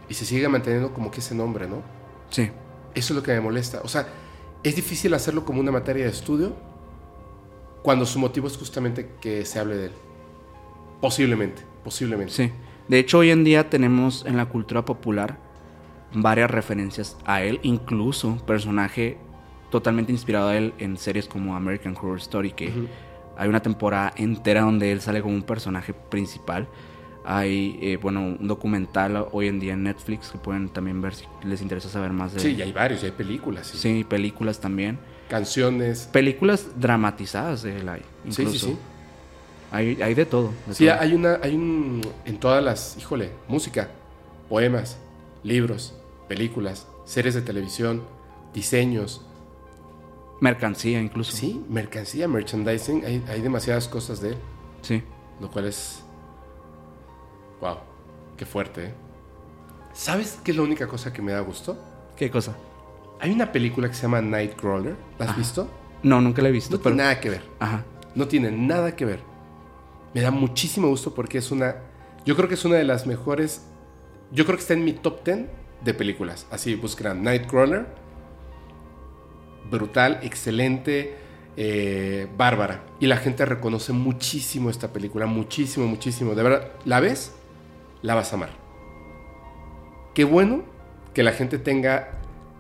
y se sigue manteniendo como que ese nombre, ¿no? Sí. Eso es lo que me molesta. O sea, es difícil hacerlo como una materia de estudio cuando su motivo es justamente que se hable de él. Posiblemente, posiblemente. Sí. De hecho, hoy en día tenemos en la cultura popular varias referencias a él, incluso personaje totalmente inspirado a él en series como American Horror Story, que hay una temporada entera donde él sale como un personaje principal. Hay, eh, bueno, un documental hoy en día en Netflix que pueden también ver si les interesa saber más de Sí, y hay varios, y hay películas, Sí, películas también. canciones. Películas dramatizadas de él hay. Sí, sí, incluso. sí. Hay, hay de todo. de Sí, todo. hay una, hay un, en todas las, híjole, música, poemas, libros, películas, series de televisión, diseños, Mercancía incluso. sí, mercancía, merchandising, hay, hay demasiadas cosas de él, Sí. lo cual es, wow, qué fuerte. ¿eh? ¿Sabes qué es la única cosa que me da gusto? ¿Qué cosa? Hay una película que se llama Nightcrawler, ¿la has visto? No, nunca la he visto, No pero... tiene nada que ver. Ajá. No tiene nada que ver. Me da muchísimo gusto porque es una. Yo creo que es una de las mejores. Yo creo que está en mi top 10 de películas. Así buscarán Nightcrawler. Brutal, excelente, eh, bárbara. Y la gente reconoce muchísimo esta película. Muchísimo, muchísimo. De verdad, la ves, la vas a amar. Qué bueno que la gente tenga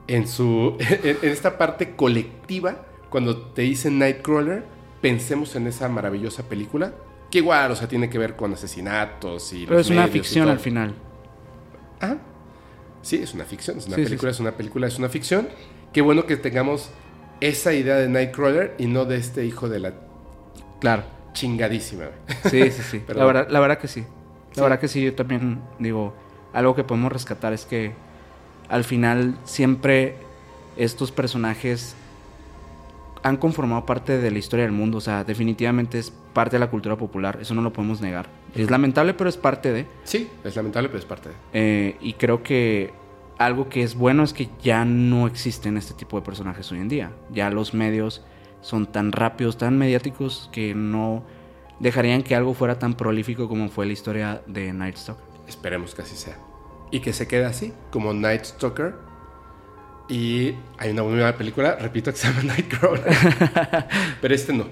en su. en, en esta parte colectiva, cuando te dicen Nightcrawler, pensemos en esa maravillosa película. Que igual, o sea, tiene que ver con asesinatos y. Pero los es una medios ficción al final. Ajá. Sí, es una ficción, es una Sí, película, sí. es una película, es una ficción. Qué bueno que tengamos esa idea de Nightcrawler y no de este hijo de la Claro. chingadísima. Sí, sí, sí. La, verdad, la verdad que sí. La Sí. verdad que sí, yo también digo, algo que podemos rescatar es que al final siempre estos personajes han conformado parte de la historia del mundo. O sea, definitivamente es parte de la cultura popular. Eso no lo podemos negar. Es lamentable, pero es parte de. Sí, es lamentable, pero es parte de. Eh, y creo que algo que es bueno es que ya no existen este tipo de personajes hoy en día. Ya los medios son tan rápidos, tan mediáticos, que no dejarían que algo fuera tan prolífico como fue la historia de Night Stalker. Esperemos que así sea. Y que se quede así, como Night Stalker. Y hay una nueva película, repito, que se llama Nightcrawler. Pero este no.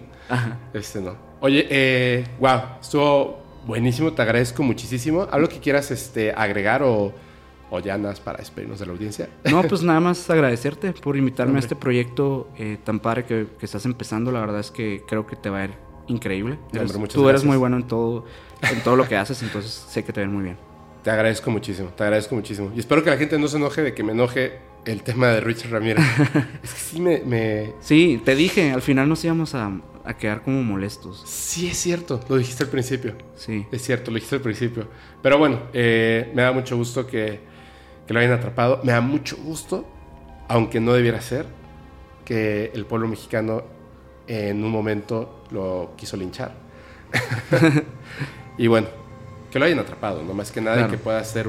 Este no. Oye, eh, wow, estuvo buenísimo, te agradezco muchísimo. ¿Algo que quieras este, agregar o, o ya nada para despedirnos de la audiencia? No, pues nada más agradecerte por invitarme a este proyecto eh, tan padre que, que estás empezando. La verdad es que creo que te va a ir increíble. Eres- hombre, tú eres gracias. muy bueno en todo, en todo lo que haces, entonces sé que te ir muy bien. Te agradezco muchísimo, te agradezco muchísimo. Y espero que la gente no se enoje de que me enoje el tema de Richard Ramírez. es que sí me, me- Sí, te dije, al final nos íbamos a, a quedar como molestos. Sí es cierto, lo dijiste al principio. Sí. Es cierto, lo dijiste al principio. Pero bueno, eh, me da mucho gusto que, que lo hayan atrapado. Me da mucho gusto, aunque no debiera ser, que el pueblo mexicano en un momento lo quiso linchar. y bueno, que lo hayan atrapado, no más que nada Claro. que pueda ser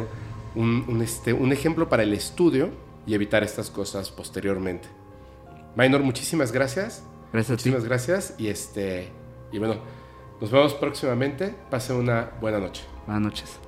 un, un, este, un ejemplo para el estudio y evitar estas cosas posteriormente. Minor, muchísimas gracias. Gracias a ti. Muchísimas gracias y este y bueno, nos vemos próximamente. Pase una buena noche. Buenas noches.